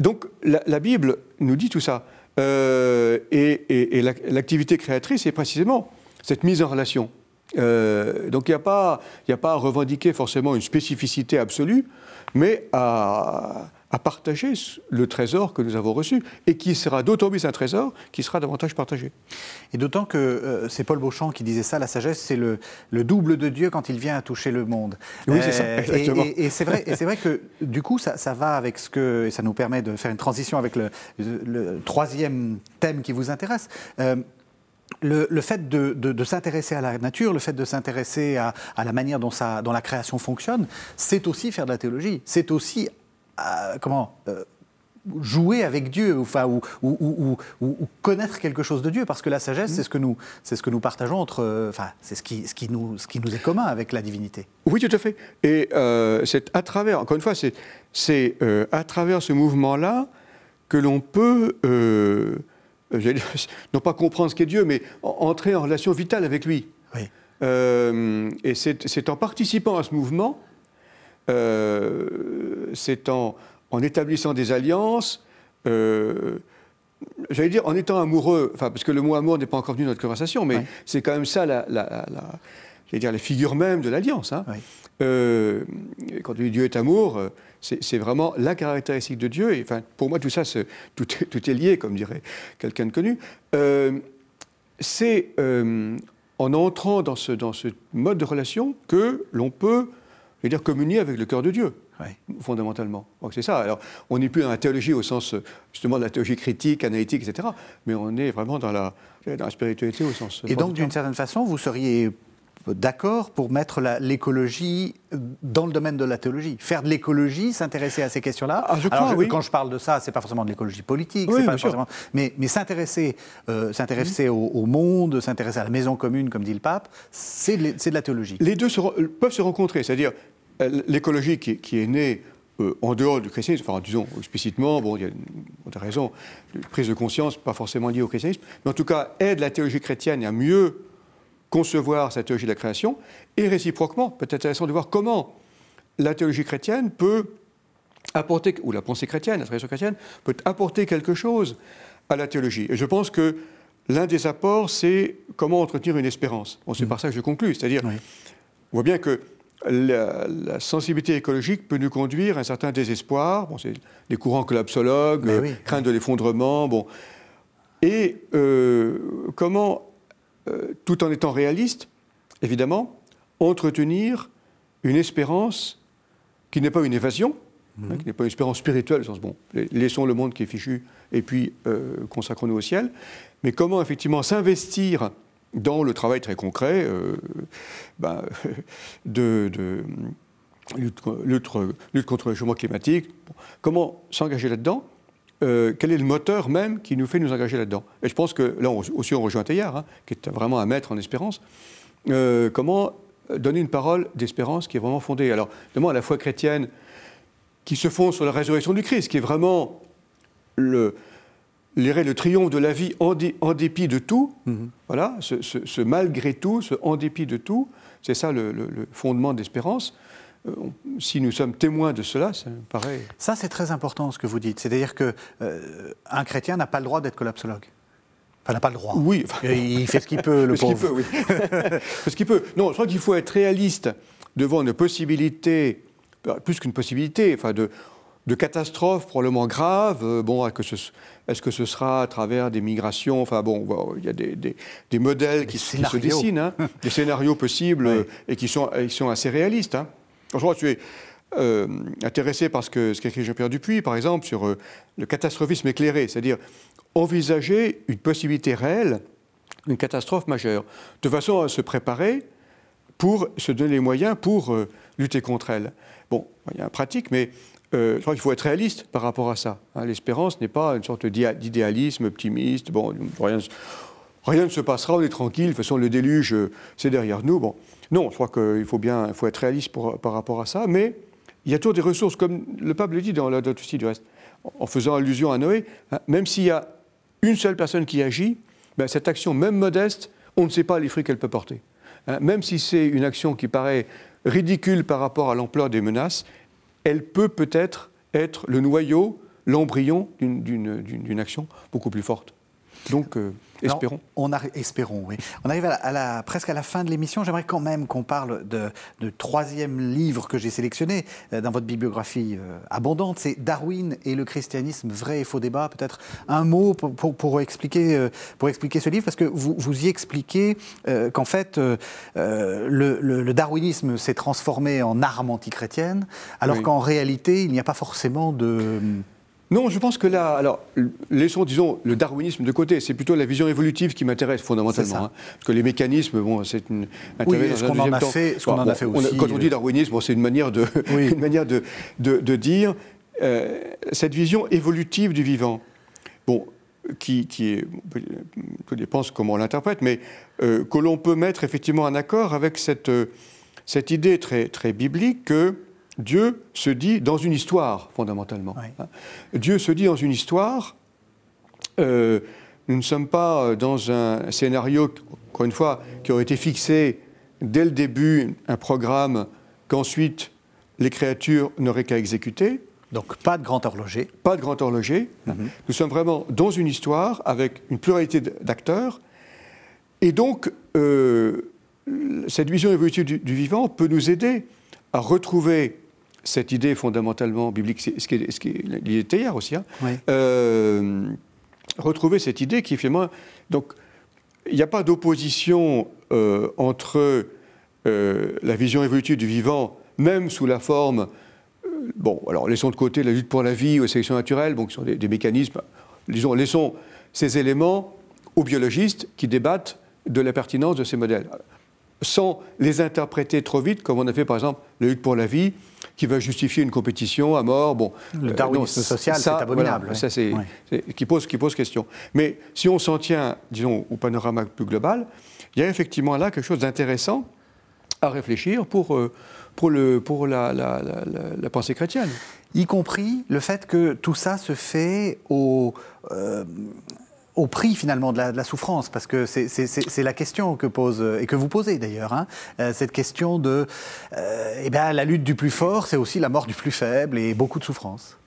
Donc la, Bible nous dit tout ça. Euh, et, l'activité créatrice est précisément cette mise en relation. Euh, donc il n'y a, pas, a pas à revendiquer forcément une spécificité absolue, mais à, à partager le trésor que nous avons reçu et qui sera d'autant plus un trésor qui sera davantage partagé. Et d'autant que euh, c'est Paul Beauchamp qui disait ça, la sagesse, c'est le, double de Dieu quand il vient à toucher le monde. Oui, c'est ça, euh, exactement. Et, c'est vrai, vrai, que du coup, ça, va avec ce que, et ça nous permet de faire une transition avec le, troisième thème qui vous intéresse. Euh, le, fait de, s'intéresser à la nature, le fait de s'intéresser à, la manière dont, ça, dont la création fonctionne, c'est aussi faire de la théologie. C'est aussi comment euh, jouer avec Dieu, enfin, ou, ou, connaître quelque chose de Dieu, parce que la sagesse, c'est ce que nous, c'est ce que nous partageons entre, euh, enfin, c'est ce qui, ce qui nous, ce qui nous est commun avec la divinité. Oui, tout à fait. Et euh, c'est à travers, encore une fois, c'est, c'est à travers ce mouvement-là que l'on peut, non pas comprendre ce qu'est Dieu, mais entrer en relation vitale avec lui. Oui. et c'est en participant à ce mouvement euh, c'est en, établissant des alliances, euh, j'allais dire en étant amoureux, enfin, parce que le mot amour n'est pas encore venu dans notre conversation, mais c'est quand même ça la, la, dire, la figure même de l'alliance. Hein. Euh, quand Dieu est amour, c'est vraiment la caractéristique de Dieu. Et, enfin, pour moi, tout ça, tout, tout, est lié, comme dirait quelqu'un de connu. c'est en entrant dans ce, dans ce mode de relation que l'on peut je veux dire communier avec le cœur de Dieu, fondamentalement. c'est ça. Alors, on n'est plus dans la théologie au sens justement de la théologie critique, analytique, etc. Mais on est vraiment dans la, dans la spiritualité au sens. Et donc, d'une certaine façon, vous seriez d'accord pour mettre l'écologie dans le domaine de la théologie. Faire de l'écologie, s'intéresser à ces questions-là. Ah, je crois, oui. Quand je parle de ça, c'est pas forcément de l'écologie politique, pas forcément, mais, mais s'intéresser, euh, s'intéresser au, monde, s'intéresser à la maison commune, comme dit le pape, c'est de, la théologie. Les deux peuvent se rencontrer, c'est-à-dire euh, l'écologie qui, est née euh, en dehors du christianisme, enfin disons explicitement, bon, il y a, a raison, une prise de conscience pas forcément liée au christianisme, mais en tout cas aide la théologie chrétienne à mieux concevoir cette théologie de la création, et réciproquement, peut-être intéressant de voir comment la théologie chrétienne peut apporter, ou la pensée chrétienne, la tradition chrétienne, peut apporter quelque chose à la théologie. Et je pense que l'un des apports, c'est comment entretenir une espérance. Bon, c'est mm. par ça que je conclus, c'est-à-dire, on voit bien que la, sensibilité écologique peut nous conduire à un certain désespoir. Bon, c'est des courants collapsologues, euh, crainte de l'effondrement. Bon. Et euh, comment euh, tout en étant réaliste, évidemment, entretenir une espérance qui n'est pas une évasion, hein, mhm. qui n'est pas une espérance spirituelle, au sens bon, laissons le monde qui est fichu et puis euh, consacrons-nous au ciel, mais comment effectivement s'investir dans le travail très concret euh, ben, de, lutte, contre le changement climatique, comment s'engager là-dedans? Euh, quel est le moteur même qui nous fait nous engager là-dedans? Et je pense que là aussi on rejoint Teilhard, hein, qui est vraiment un maître en espérance. Euh, comment donner une parole d'espérance qui est vraiment fondée? Alors, à la foi chrétienne qui se fonde sur la résurrection du Christ, qui est vraiment le, le triomphe de la vie en, dépit de tout. Mm-hmm. Voilà, ce, malgré tout, ce en dépit de tout, c'est ça le, le fondement d'espérance. Euh, si nous sommes témoins de cela, ça me paraît. Ça, c'est très important ce que vous dites. C'est-à-dire qu'un euh, chrétien n'a pas le droit d'être collapsologue. Enfin, n'a pas le droit. Oui. il fait ce qu'il peut, le pauvre. Ce qu'il peut, oui. ce qu'il peut. Non, je crois qu'il faut être réaliste devant une possibilité, plus qu'une possibilité, enfin de, de catastrophes probablement graves. Euh, bon, est-ce que, ce sera à travers des migrations Enfin bon, il y a des, des, modèles qui, se dessinent, hein, des scénarios possibles et qui sont, sont assez réalistes. Hein. Que tu es euh, intéressé par ce qu'écrit Jean-Pierre Dupuis, par exemple, sur euh, le catastrophisme éclairé, c'est-à-dire envisager une possibilité réelle d'une catastrophe majeure, de façon à se préparer pour se donner les moyens pour euh, lutter contre elle. Bon, il y a un pratique, mais je crois qu'il faut être réaliste par rapport à ça. Hein. L'espérance n'est pas une sorte d'idéalisme optimiste, bon, rien, rien ne se passera, on est tranquille, de toute façon le déluge, c'est derrière nous. Bon, non, je crois qu'il faut bien, il faut être réaliste par rapport à ça, mais il y a toujours des ressources, comme le pape le dit dans la du reste, en faisant allusion à Noé, hein, même s'il y a une seule personne qui agit, ben, cette action, même modeste, on ne sait pas les fruits qu'elle peut porter. Hein, même si c'est une action qui paraît ridicule par rapport à l'ampleur des menaces, elle peut peut-être être le noyau, l'embryon d'une action beaucoup plus forte. Donc, euh, espérons. on espérons, oui. On arrive à la, presque à la fin de l'émission. J'aimerais quand même qu'on parle de, troisième livre que j'ai sélectionné euh, dans votre bibliographie euh, abondante. C'est Darwin et le christianisme, vrai et faux débat. Peut-être un mot pour, expliquer, pour expliquer ce livre, parce que vous, vous y expliquez qu'en fait, le, darwinisme s'est transformé en arme antichrétienne, alors qu'en réalité, il n'y a pas forcément de non, je pense que là, alors, laissons, disons, le darwinisme de côté. C'est plutôt la vision évolutive qui m'intéresse fondamentalement. Hein. parce que les mécanismes, bon, c'est une. Oui, ce qu'on en, a fait, ce en a fait aussi. quand on dit euh, darwinisme, c'est une manière de, une manière de, de, dire euh, cette vision évolutive du vivant. Bon, qui, qui est, tout dépend comment on l'interprète, mais euh, que l'on peut mettre effectivement en accord avec cette, cette idée très, très biblique que Dieu se dit dans une histoire, fondamentalement. Hein. Dieu se dit dans une histoire. Euh, nous ne sommes pas dans un scénario, encore une fois, qui aurait été fixé dès le début, un programme qu'ensuite les créatures n'auraient qu'à exécuter. Donc pas de grand horloger. Pas de grand horloger. Mhm. Nous sommes vraiment dans une histoire avec une pluralité d'acteurs. Et donc, euh, cette vision évolutive du, du, vivant peut nous aider à retrouver cette idée fondamentalement biblique, ce qui est, ce qui est hier aussi, hein, euh, retrouver cette idée qui finalement. Donc, il n'y a pas d'opposition euh, entre euh, la vision évolutive du vivant, même sous la forme. bon, alors laissons de côté la lutte pour la vie ou la sélection naturelle, bon, qui sont des, mécanismes. Disons, laissons ces éléments aux biologistes qui débattent de la pertinence de ces modèles sans les interpréter trop vite, comme on a fait par exemple la lutte pour la vie, qui va justifier une compétition à mort. Bon, le euh, darwinisme social, c'est abominable. Ça, c'est qui pose qui pose question. Mais si on s'en tient, disons, au panorama plus global, il y a effectivement là quelque chose d'intéressant à réfléchir pour euh, pour le pour la, la, la, pensée chrétienne. Y compris le fait que tout ça se fait au euh, au prix finalement de la, souffrance, parce que c'est la question que pose, et que vous posez d'ailleurs, hein, euh, cette question de euh, eh bien, la lutte du plus fort, c'est aussi la mort du plus faible et beaucoup de souffrance.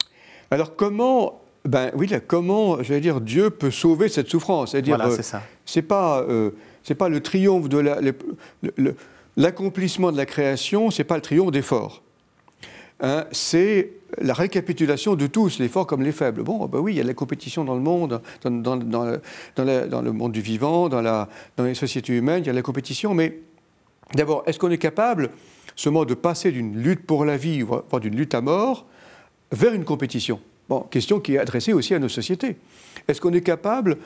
Alors comment, ben oui, comment, j'allais dire, Dieu peut sauver cette souffrance? C'est-à-dire, voilà, euh, c'est pas, c'est pas le triomphe de l'accomplissement de la création, c'est pas le triomphe des forts. Hein, c'est la récapitulation de tous, les forts comme les faibles. Bon, ben oui, il y a la compétition dans le monde, dans, le, monde du vivant, dans, les sociétés humaines, il y a la compétition, mais d'abord, est-ce qu'on est capable seulement de passer d'une lutte pour la vie, voire d'une lutte à mort, vers une compétition? Bon, question qui est adressée aussi à nos sociétés. Est-ce qu'on est capable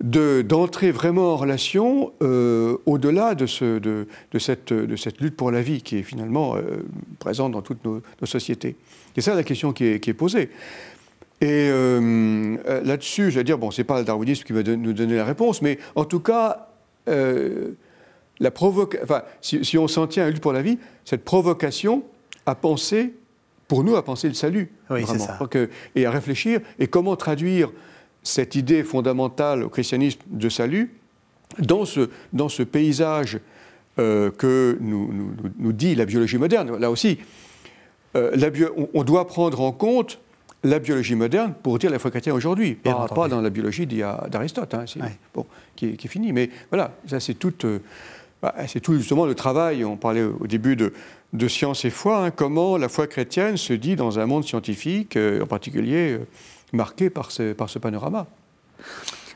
d'entrer vraiment en relation euh, au-delà de, ce, de, cette, de, cette, lutte pour la vie qui est finalement euh, présente dans toutes nos, sociétés. C'est ça la question qui est, qui est posée. Et euh, là-dessus, je vais dire, bon, c'est pas le darwinisme qui va nous donner la réponse, mais en tout cas, la enfin, si, si, on s'en tient à la lutte pour la vie, cette provocation à penser, pour nous, à penser le salut. Oui, ça. et à réfléchir, et comment traduire cette idée fondamentale au christianisme de salut dans ce, dans ce paysage euh, que nous, nous, dit la biologie moderne. Là aussi, euh, la on, doit prendre en compte la biologie moderne pour dire la foi chrétienne aujourd'hui, pas, pas, dans la biologie d'Aristote, hein, bon, qui, est, qui, est fini. Mais voilà, ça c'est tout, euh, bah, c'est tout justement le travail. On parlait au début de, de science et foi, hein, comment la foi chrétienne se dit dans un monde scientifique, en particulier marqué par ce, par ce panorama.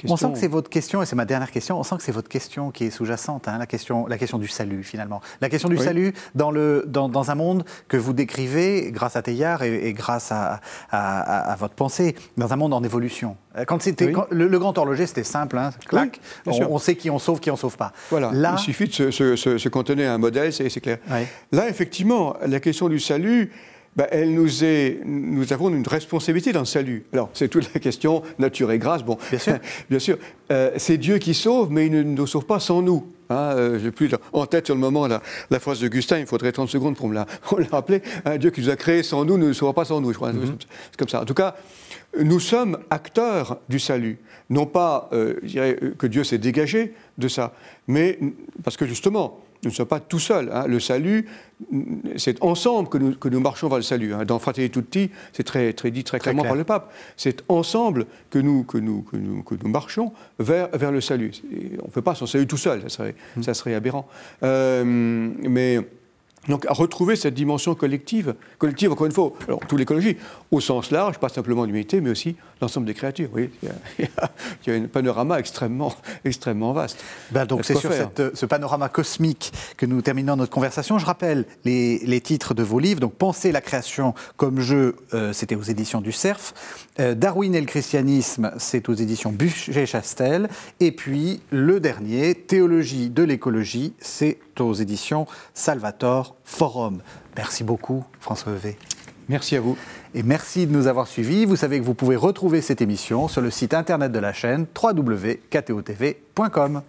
On sent que c'est votre question, et c'est ma dernière question, on sent que c'est votre question qui est sous-jacente, hein, la, question, la question du salut finalement. La question du salut dans, le, dans, dans, un monde que vous décrivez grâce à Teilhard et, grâce à, à, votre pensée, dans un monde en évolution. Euh, quand c'était le, grand horloger, c'était simple, hein, clac, on, sait qui on sauve, qui on sauve pas. Voilà, Là, il suffit de se, se, se, contenir à un modèle, c'est clair. Là, effectivement, la question du salut, ben, elle nous, est, nous avons une responsabilité dans le salut. Alors, c'est toute la question nature et grâce, bon, bien sûr. bien sûr. euh, c'est Dieu qui sauve, mais il ne nous sauve pas sans nous. Hein, euh, J'ai plus en tête sur le moment la, la phrase d'Augustin, il faudrait 30 secondes pour me la, pour la rappeler. Un Dieu qui nous a créés sans nous ne nous sauvera pas sans nous, je crois. Mhm. C'est comme ça. En tout cas, nous sommes acteurs du salut. Non pas, euh, je dirais, euh, que Dieu s'est dégagé de ça, mais parce que justement, nous ne sommes pas tout seuls. hein. Le salut, mm, c'est ensemble que nous, que nous marchons vers le salut. hein. Dans Fratelli Tutti, c'est très, très dit très clairement clair. par le pape. C'est ensemble que nous, que nous, que nous, que nous marchons vers, vers le salut. Et on ne peut pas s'en salut tout seul, ça serait, ça serait aberrant. Euh, mais donc à retrouver cette dimension collective, collective encore une fois, alors toute l'écologie, au sens large, pas simplement l'humanité, mais aussi l'ensemble des créatures. Voyez, il y a, il y a- panorama extrêmement, extrêmement vaste. Ben, donc c'est sur cette- ce panorama cosmique que nous terminons notre conversation. Je rappelle les, les titres de vos livres. Donc Penser la création comme jeu, euh, c'était aux éditions du Cerf. Euh, Darwin et le christianisme, c'est aux éditions Buchet-Chastel. Et puis le dernier, Théologie de l'écologie, c'est aux éditions Salvator Forum. Merci beaucoup François Vevey. Merci à vous. Et merci de nous avoir suivis. Vous savez que vous pouvez retrouver cette émission sur le site internet de la chaîne www.ktotv.com.